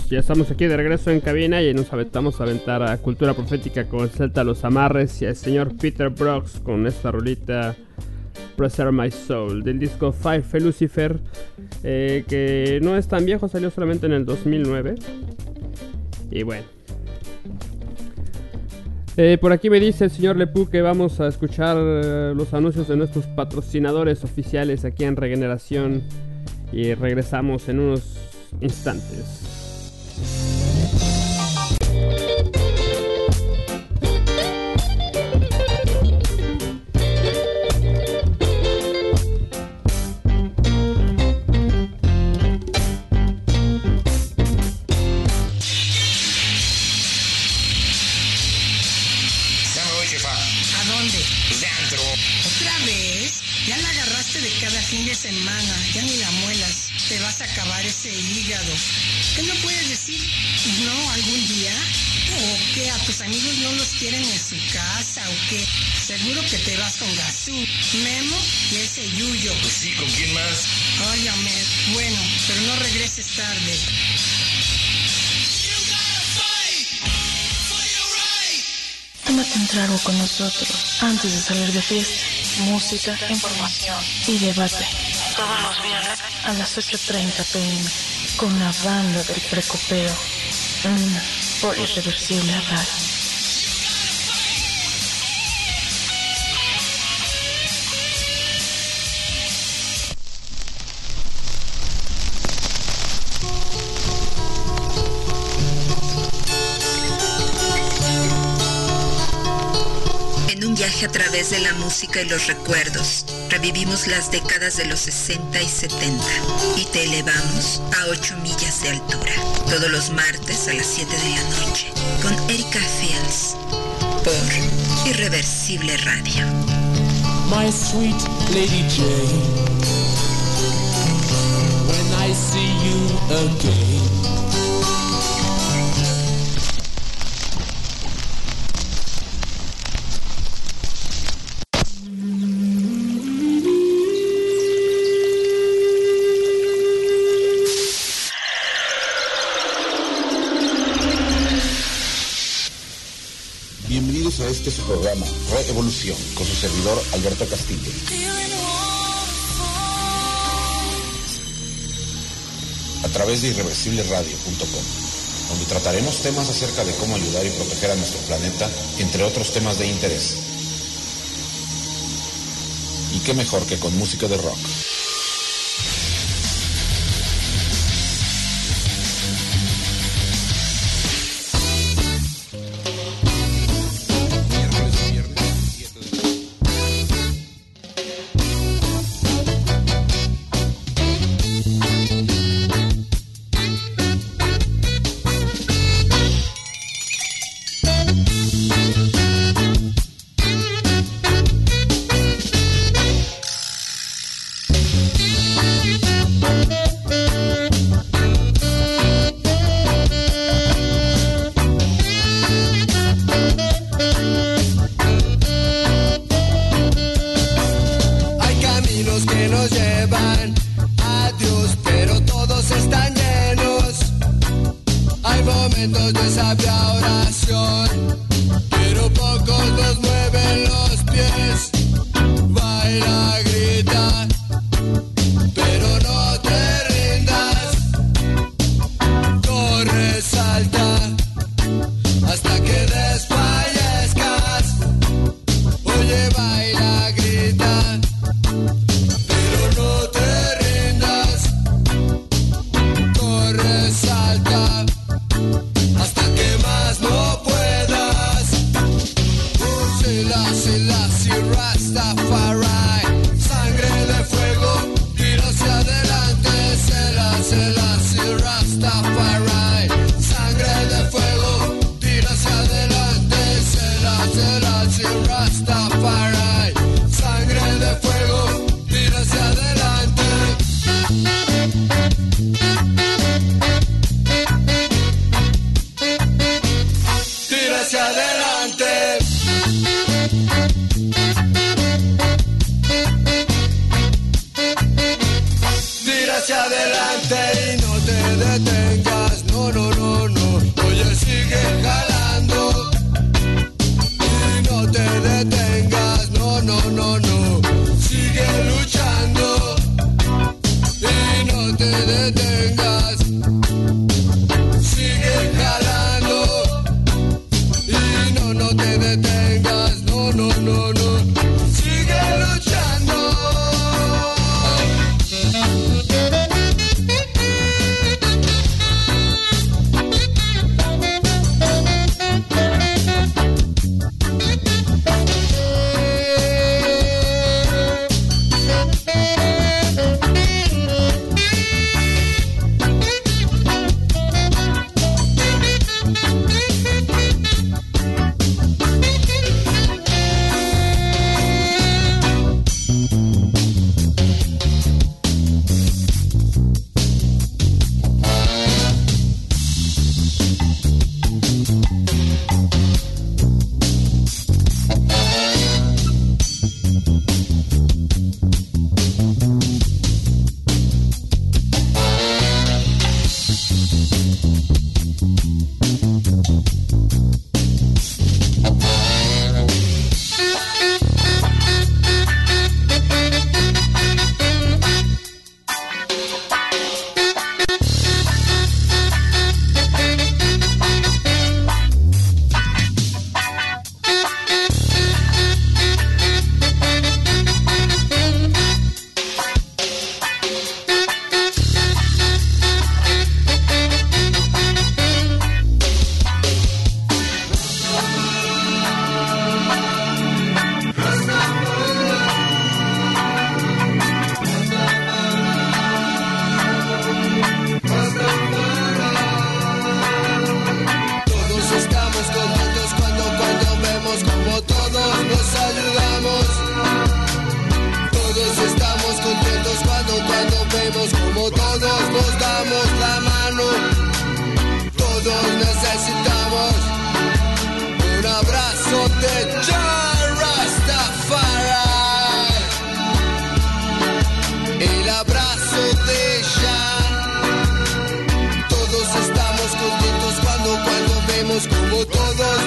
ya estamos aquí de regreso en cabina y nos aventamos a aventar a Cultura Profética con Celta Los Amarres y al señor Peter Brooks con esta rolita Preserve My Soul del disco Five Lucifer eh, que no es tan viejo, salió solamente en el 2009 y bueno. Eh, por aquí me dice el señor Lepu que vamos a escuchar eh, los anuncios de nuestros patrocinadores oficiales aquí en Regeneración y regresamos en unos instantes. Ya me voy, jefa. ¿A dónde? De antro. ¿Otra vez? Ya la agarraste de cada fin de semana, ya ni la muelas. Te vas a acabar ese hígado. ¿Qué no puedes decir? No, algún día. ¿O qué? ¿A tus amigos no los quieren en su casa o qué? Seguro que te vas con Gazú, Memo y ese Yuyo. Pues sí, ¿con quién más? Ay, Ahmed. Bueno, pero no regreses tarde. Tómate un trago con nosotros antes de salir de fiesta. Música, información y debate. Todos los viernes a las 8.30 pm con la banda del precopeo. Mm, por irreversible radio. Través de la música y los recuerdos, revivimos las décadas de los 60 y 70 y te elevamos a 8 millas de altura, todos los martes a las 7 de la noche, con Erika Fields, por Irreversible Radio. my sweet Lady Jane. When I see you again. Este su programa, Reevolución, con su servidor Alberto Castillo. A través de irreversibleradio.com, donde trataremos temas acerca de cómo ayudar y proteger a nuestro planeta, entre otros temas de interés. Y qué mejor que con música de rock.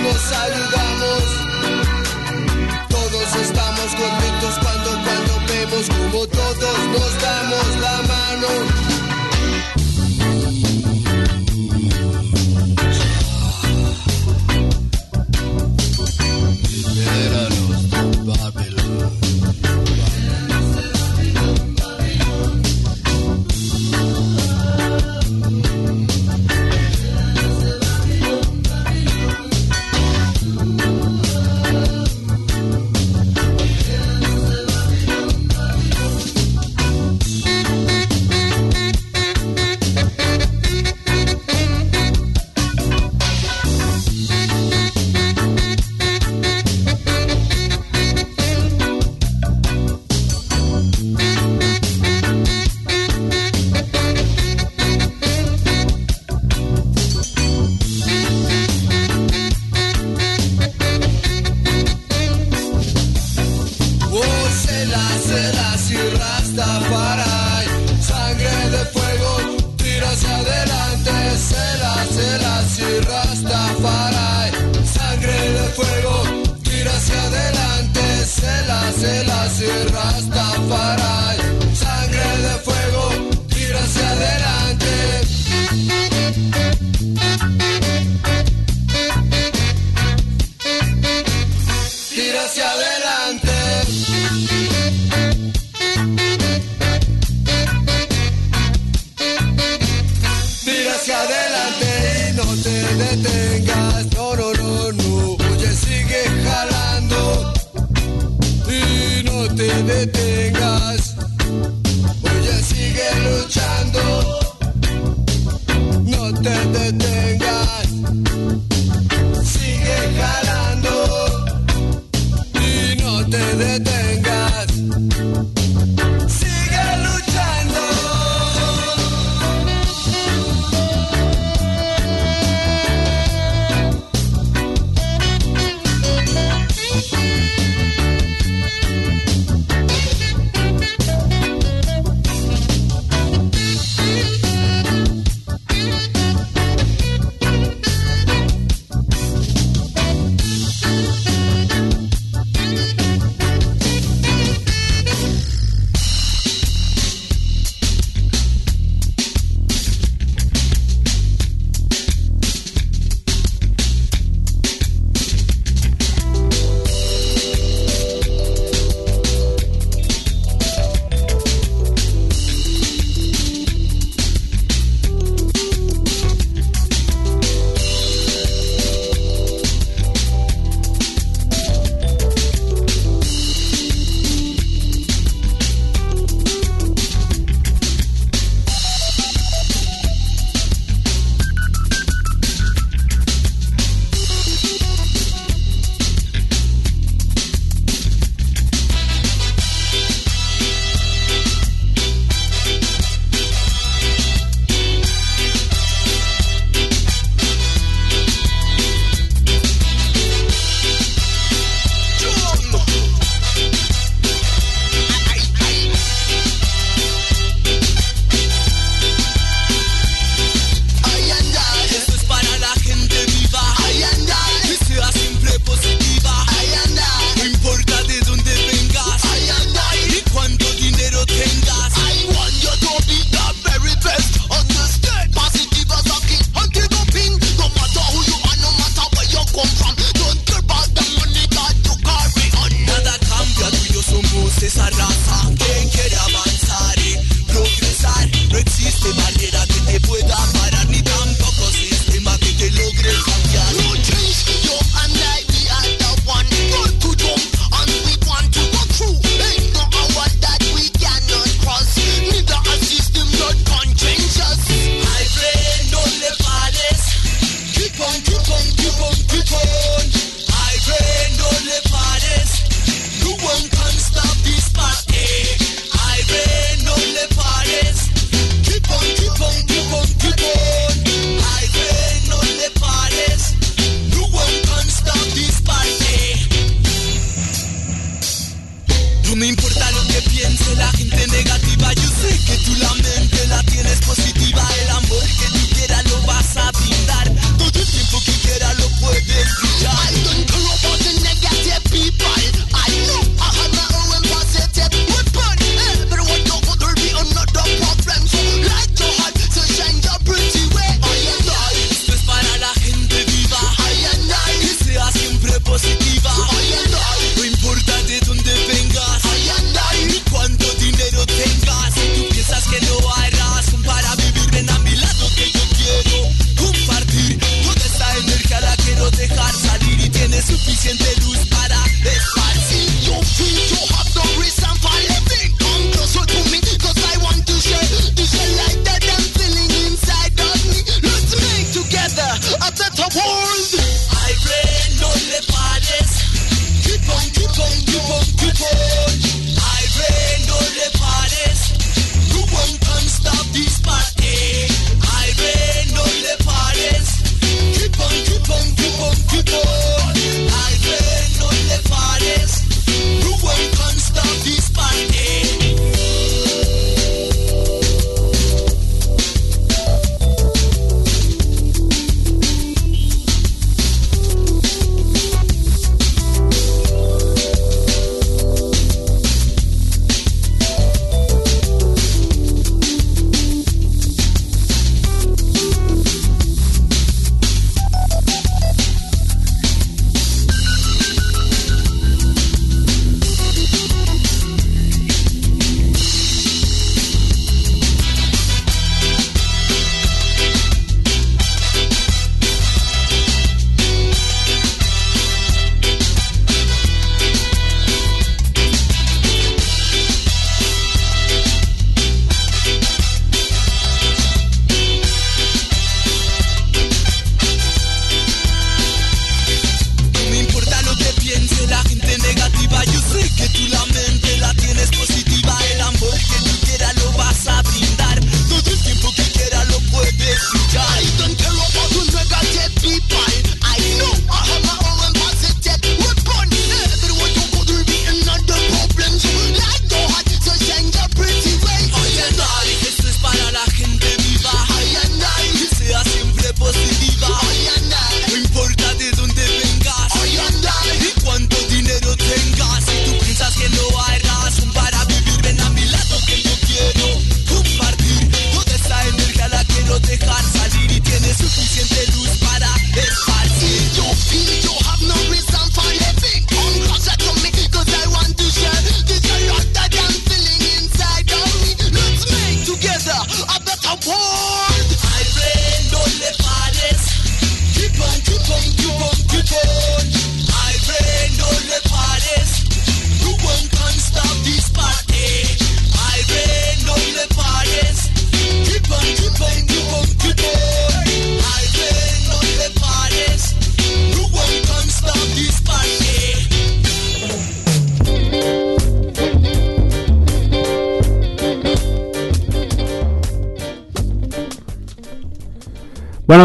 nos saludamos. Todos estamos contentos cuando, cuando vemos como todos nos damos la mano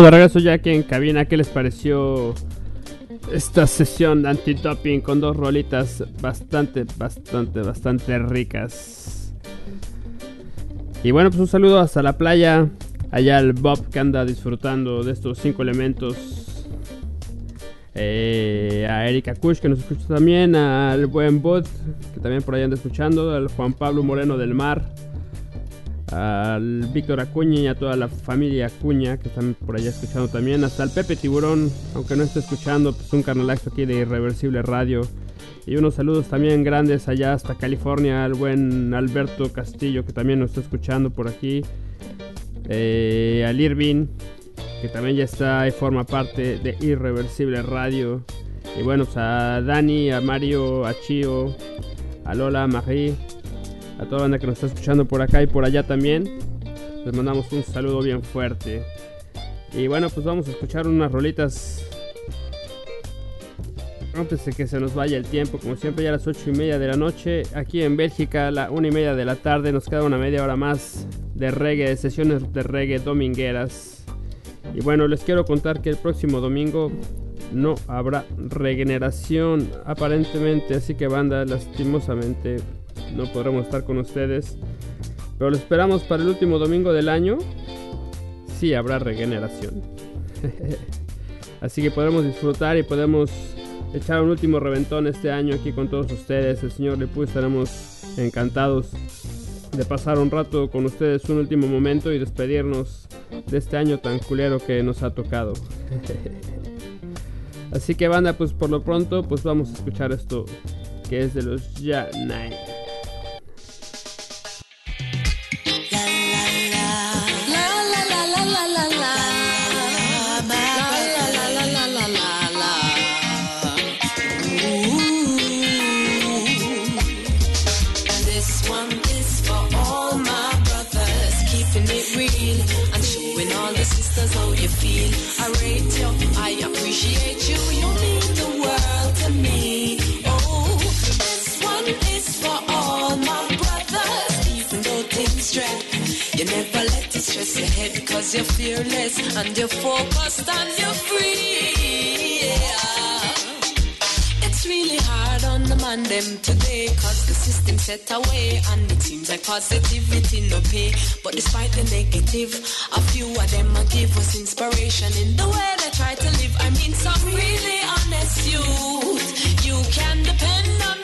de regreso ya aquí en cabina, ¿qué les pareció esta sesión anti-doping con dos rolitas bastante, bastante, bastante ricas? Y bueno, pues un saludo hasta la playa, allá al Bob que anda disfrutando de estos cinco elementos. Eh, a Erika Kush que nos escucha también, al buen Bud que también por ahí anda escuchando, al Juan Pablo Moreno del Mar, al Víctor Acuña y a toda la familia Acuña que están por allá escuchando también, hasta el Pepe Tiburón, aunque no esté escuchando, pues un carnalazo aquí de Irreversible Radio. Y unos saludos también grandes allá hasta California al buen Alberto Castillo que también nos está escuchando por aquí. Eh, al Irving que también ya está y forma parte de Irreversible Radio. Y bueno, pues a Dani, a Mario, a Chio, a Lola, a Marie, a toda la banda que nos está escuchando por acá y por allá también. Les mandamos un saludo bien fuerte. Y bueno, pues vamos a escuchar unas rolitas antes de que se nos vaya el tiempo, como siempre ya a las 8 y media de la noche, aquí en Bélgica a la 1 y media de la tarde, nos queda una media hora más de reggae, de sesiones de reggae domingueras. Y bueno, les quiero contar que el próximo domingo no habrá regeneración aparentemente, así que banda, lastimosamente no podremos estar con ustedes. Pero lo esperamos para el último domingo del año. Sí habrá regeneración. así que podremos disfrutar y podemos echar un último reventón este año aquí con todos ustedes. El señor Lepu estaremos encantados de pasar un rato con ustedes, un último momento y despedirnos de este año tan culero que nos ha tocado. Así que banda, pues por lo pronto, pues vamos a escuchar esto que es de los Ya and this one is for all my brothers Keeping it real and showing all the sisters how you feel. I rate you, I appreciate you, it your head cause you're fearless and you're focused and you're free. Yeah. It's really hard on the man them today Cause the system set away And it seems like positivity no pay But despite the negative A few of them a give us inspiration In the way they try to live I mean some really honest youth You can depend on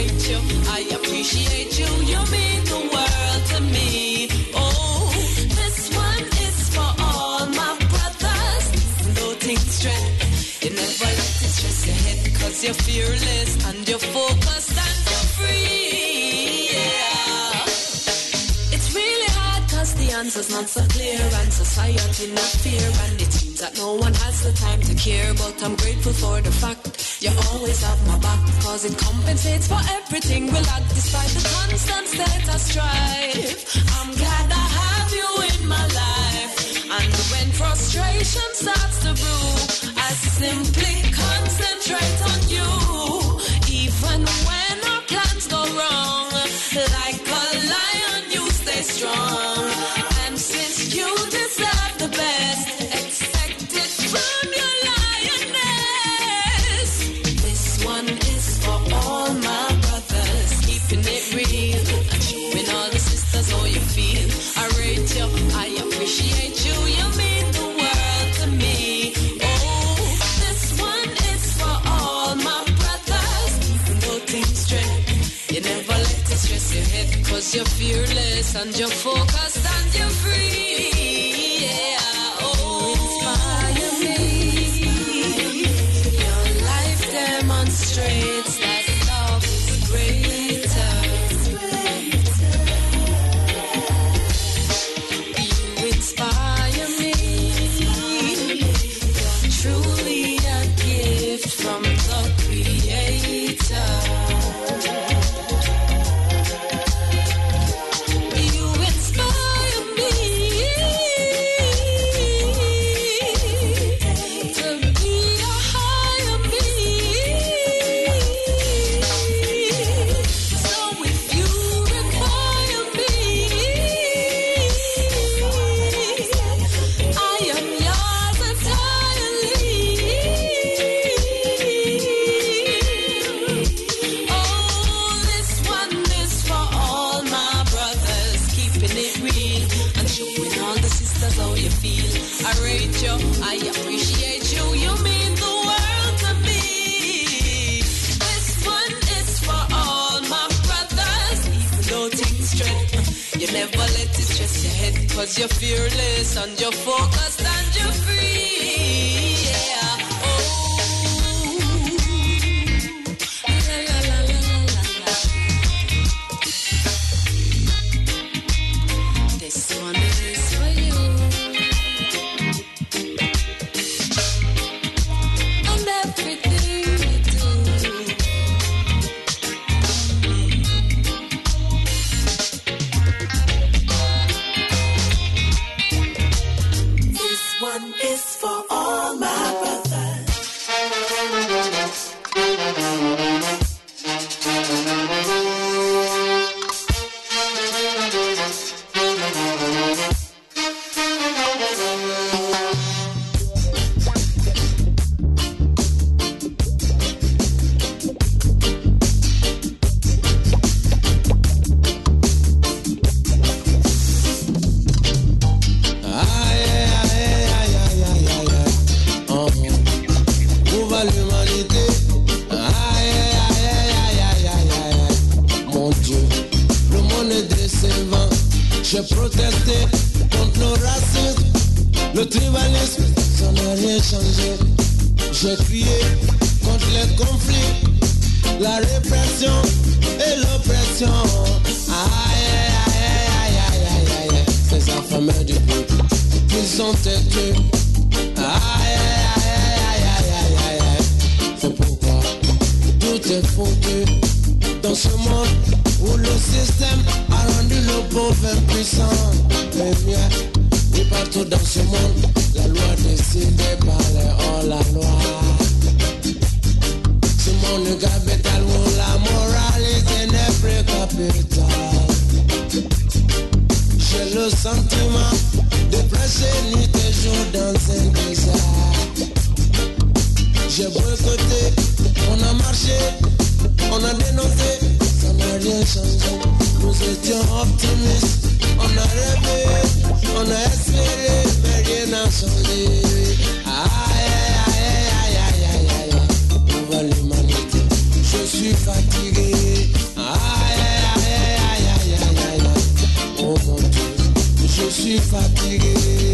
I appreciate you. You mean the world to me. Oh, this one is for all my brothers. You never stress your you're fearless and you're focused and you're free. It's really the answer's not so clear And society not fear And it seems that no one has the time to care. But I'm grateful for the fact You always have my back Cause it compensates for everything. We lack Despite the constant state of strife. I'm glad I have you in my life. And when frustration starts to brew I simply concentrate on you. Even when our plans go wrong Like a lion you stay strong you're fearless and you're focused and you're free. Yeah, you're fearless and you're le tribalisme, ça n'a rien changé. J'ai crié contre les conflits, la répression et l'oppression. Aïe, aïe, aïe, aïe, aïe, aïe, aïe, ces affamés du peuple, ils sont têtus. Aïe, aïe, aïe, aïe, aïe, aïe, aïe, c'est pourquoi tout est foutu dans ce monde où le système a rendu le pauvre impuissant. Partout dans ce monde, la loi décidée par les hors-la-loi. Ce monde capital où la moralité n'est plus capitale. J'ai le sentiment de prêcher nuit et jour dans un désert. J'ai boycotté, on a marché, on a dénoncé, ça n'a rien changé. Nous étions optimistes, on na rebe ona esere merie na aïe aïe aïe aïe aye aye over l'humanité je suis fatigué aïe aïe aïe aïe aïe aye oh mon dieu je suis fatigué.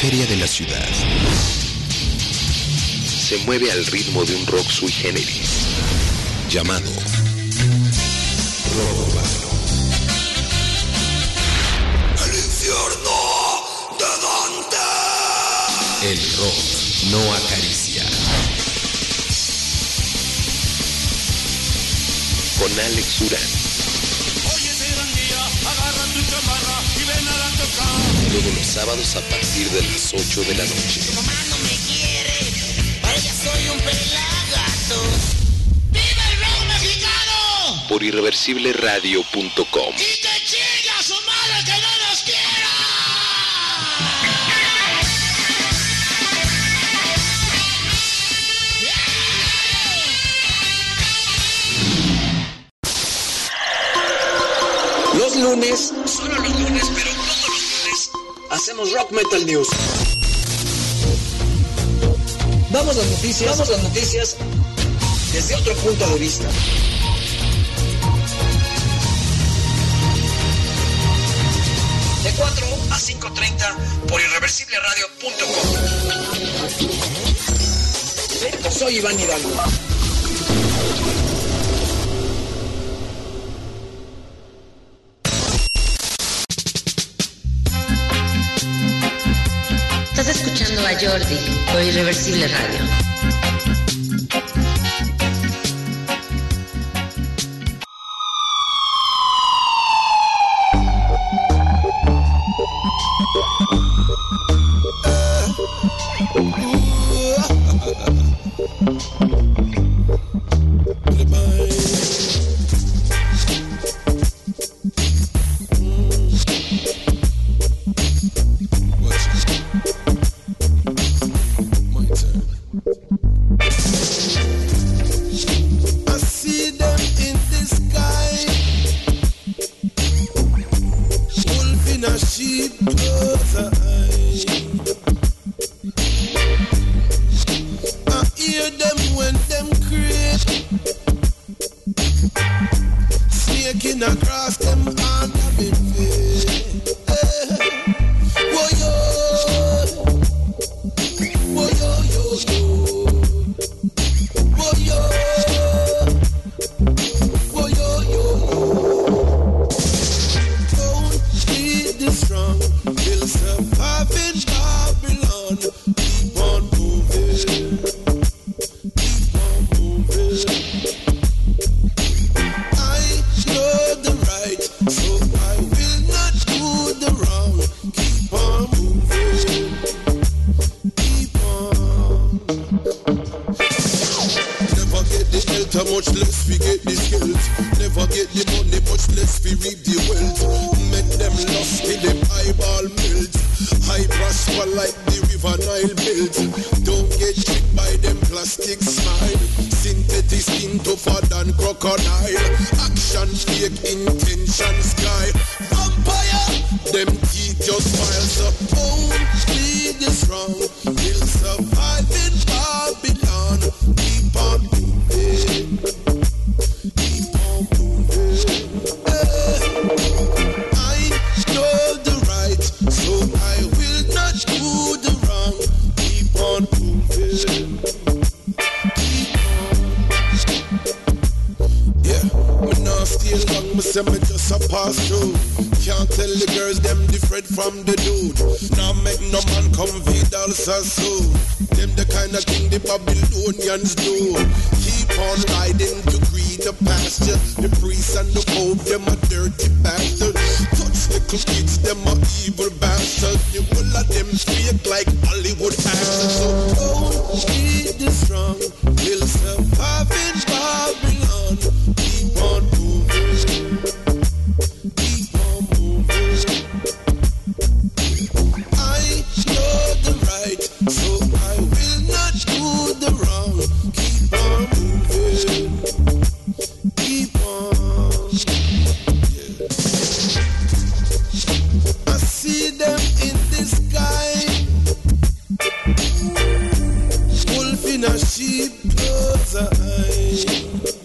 Periferia de la ciudad. Se mueve al ritmo de un rock sui generis llamado partir de las 8 de la noche. Tu mamá no me quiere, para ella soy un pelagato. ¡Viva el rock mexicano! Por irreversibleradio.com. Rock Metal News. Vamos a las noticias. Vamos las noticias desde otro punto de vista. De 4 a 5.30 por irreversibleradio.com. Soy Iván Hidalgo. Jordi por Irreversible Radio. in a sheep's eye.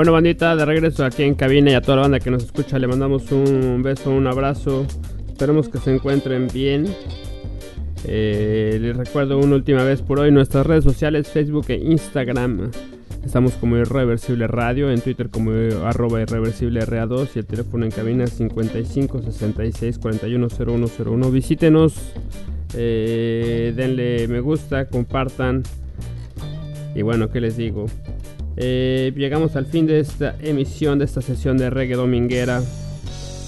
Bueno, bandita, de regreso aquí en cabina y a toda la banda que nos escucha, le mandamos un beso, un abrazo. Esperemos que se encuentren bien. Eh, les recuerdo una última vez por hoy nuestras redes sociales, Facebook e Instagram. Estamos como Irreversible Radio, en Twitter como arroba irreversible RA2 y el teléfono en cabina 55 66 41 0101. Visítenos, eh, denle me gusta, compartan. Y bueno, ¿qué les digo? Eh, llegamos al fin de esta emisión, de esta sesión de reggae dominguera.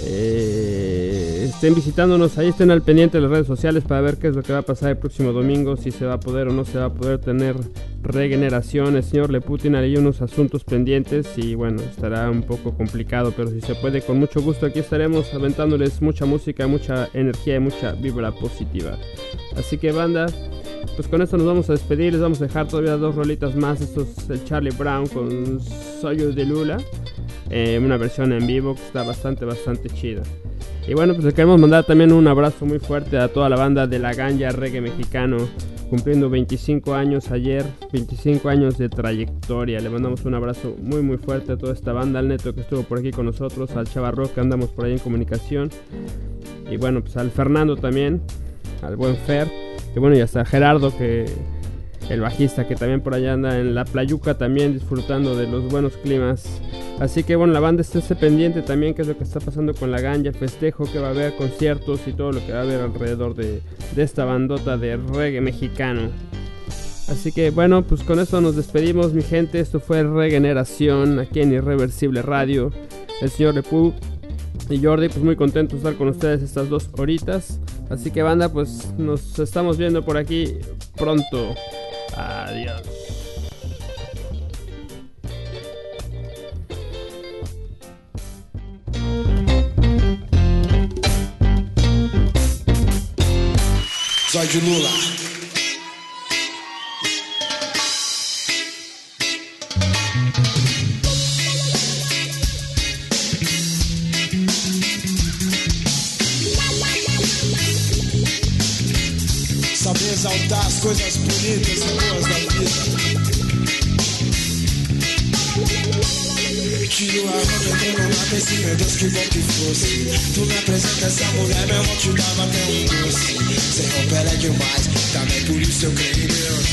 Eh, estén visitándonos, ahí estén al pendiente de las redes sociales para ver qué es lo que va a pasar el próximo domingo, si se va a poder o no se va a poder tener regeneración. El señor Leputin hay unos asuntos pendientes y bueno, estará un poco complicado, pero si se puede, con mucho gusto aquí estaremos aventándoles mucha música, mucha energía y mucha vibra positiva. Así que banda, pues con esto nos vamos a despedir, les vamos a dejar todavía dos rolitas más. Esto es el Charlie Brown con Soy de Lula. Eh, una versión en vivo que está bastante, bastante chida. Y bueno, pues le queremos mandar también un abrazo muy fuerte a toda la banda de la Ganja Reggae Mexicano, cumpliendo 25 años ayer, 25 años de trayectoria. Le mandamos un abrazo muy, muy fuerte a toda esta banda, al Neto que estuvo por aquí con nosotros, al Chavarro que andamos por ahí en comunicación. Y bueno, pues al Fernando también, al buen Fer, y bueno, y hasta Gerardo que el bajista que también por allá anda en la playuca también disfrutando de los buenos climas. Así que bueno, la banda está pendiente también qué es lo que está pasando con la ganja, el festejo que va a haber, conciertos y todo lo que va a haber alrededor de, de esta bandota de reggae mexicano. Así que bueno, pues con esto nos despedimos mi gente, esto fue Regeneración aquí en Irreversible Radio. El señor Lepu y Jordi, pues muy contento de estar con ustedes estas dos horitas. Así que banda, pues nos estamos viendo por aquí pronto. Adiós. De Lula. Exaltar as coisas bonitas e boas da vida. Tiro a roupa, entrando na pensei, meu Deus, que bom que fosse. Tu me apresenta essa mulher, meu irmão te dava até um doce. Sem roupa ela é demais, também por isso eu creio em Deus.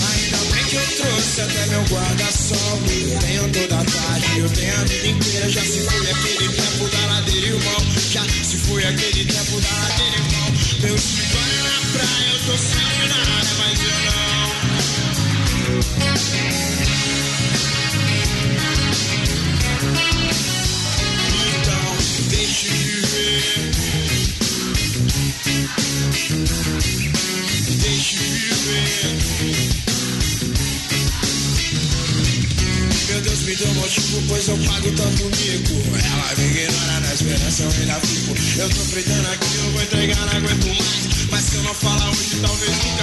Ainda bem que eu trouxe até meu guarda-sol. Tenho toda a tarde, eu tenho a vida inteira. Já se foi aquele tempo da ladeira, irmão. Já se foi aquele tempo da ladeira, irmão. Escritório na praia, eu tô mas eu não. Então, viver. Meu Deus me deu motivo, pois eu pago tanto mico. Ela me ignora na esperança, eu ainda fico. Eu tô fritando aqui, eu vou entregar, não aguento mais. Vamos falar hoje, talvez nunca.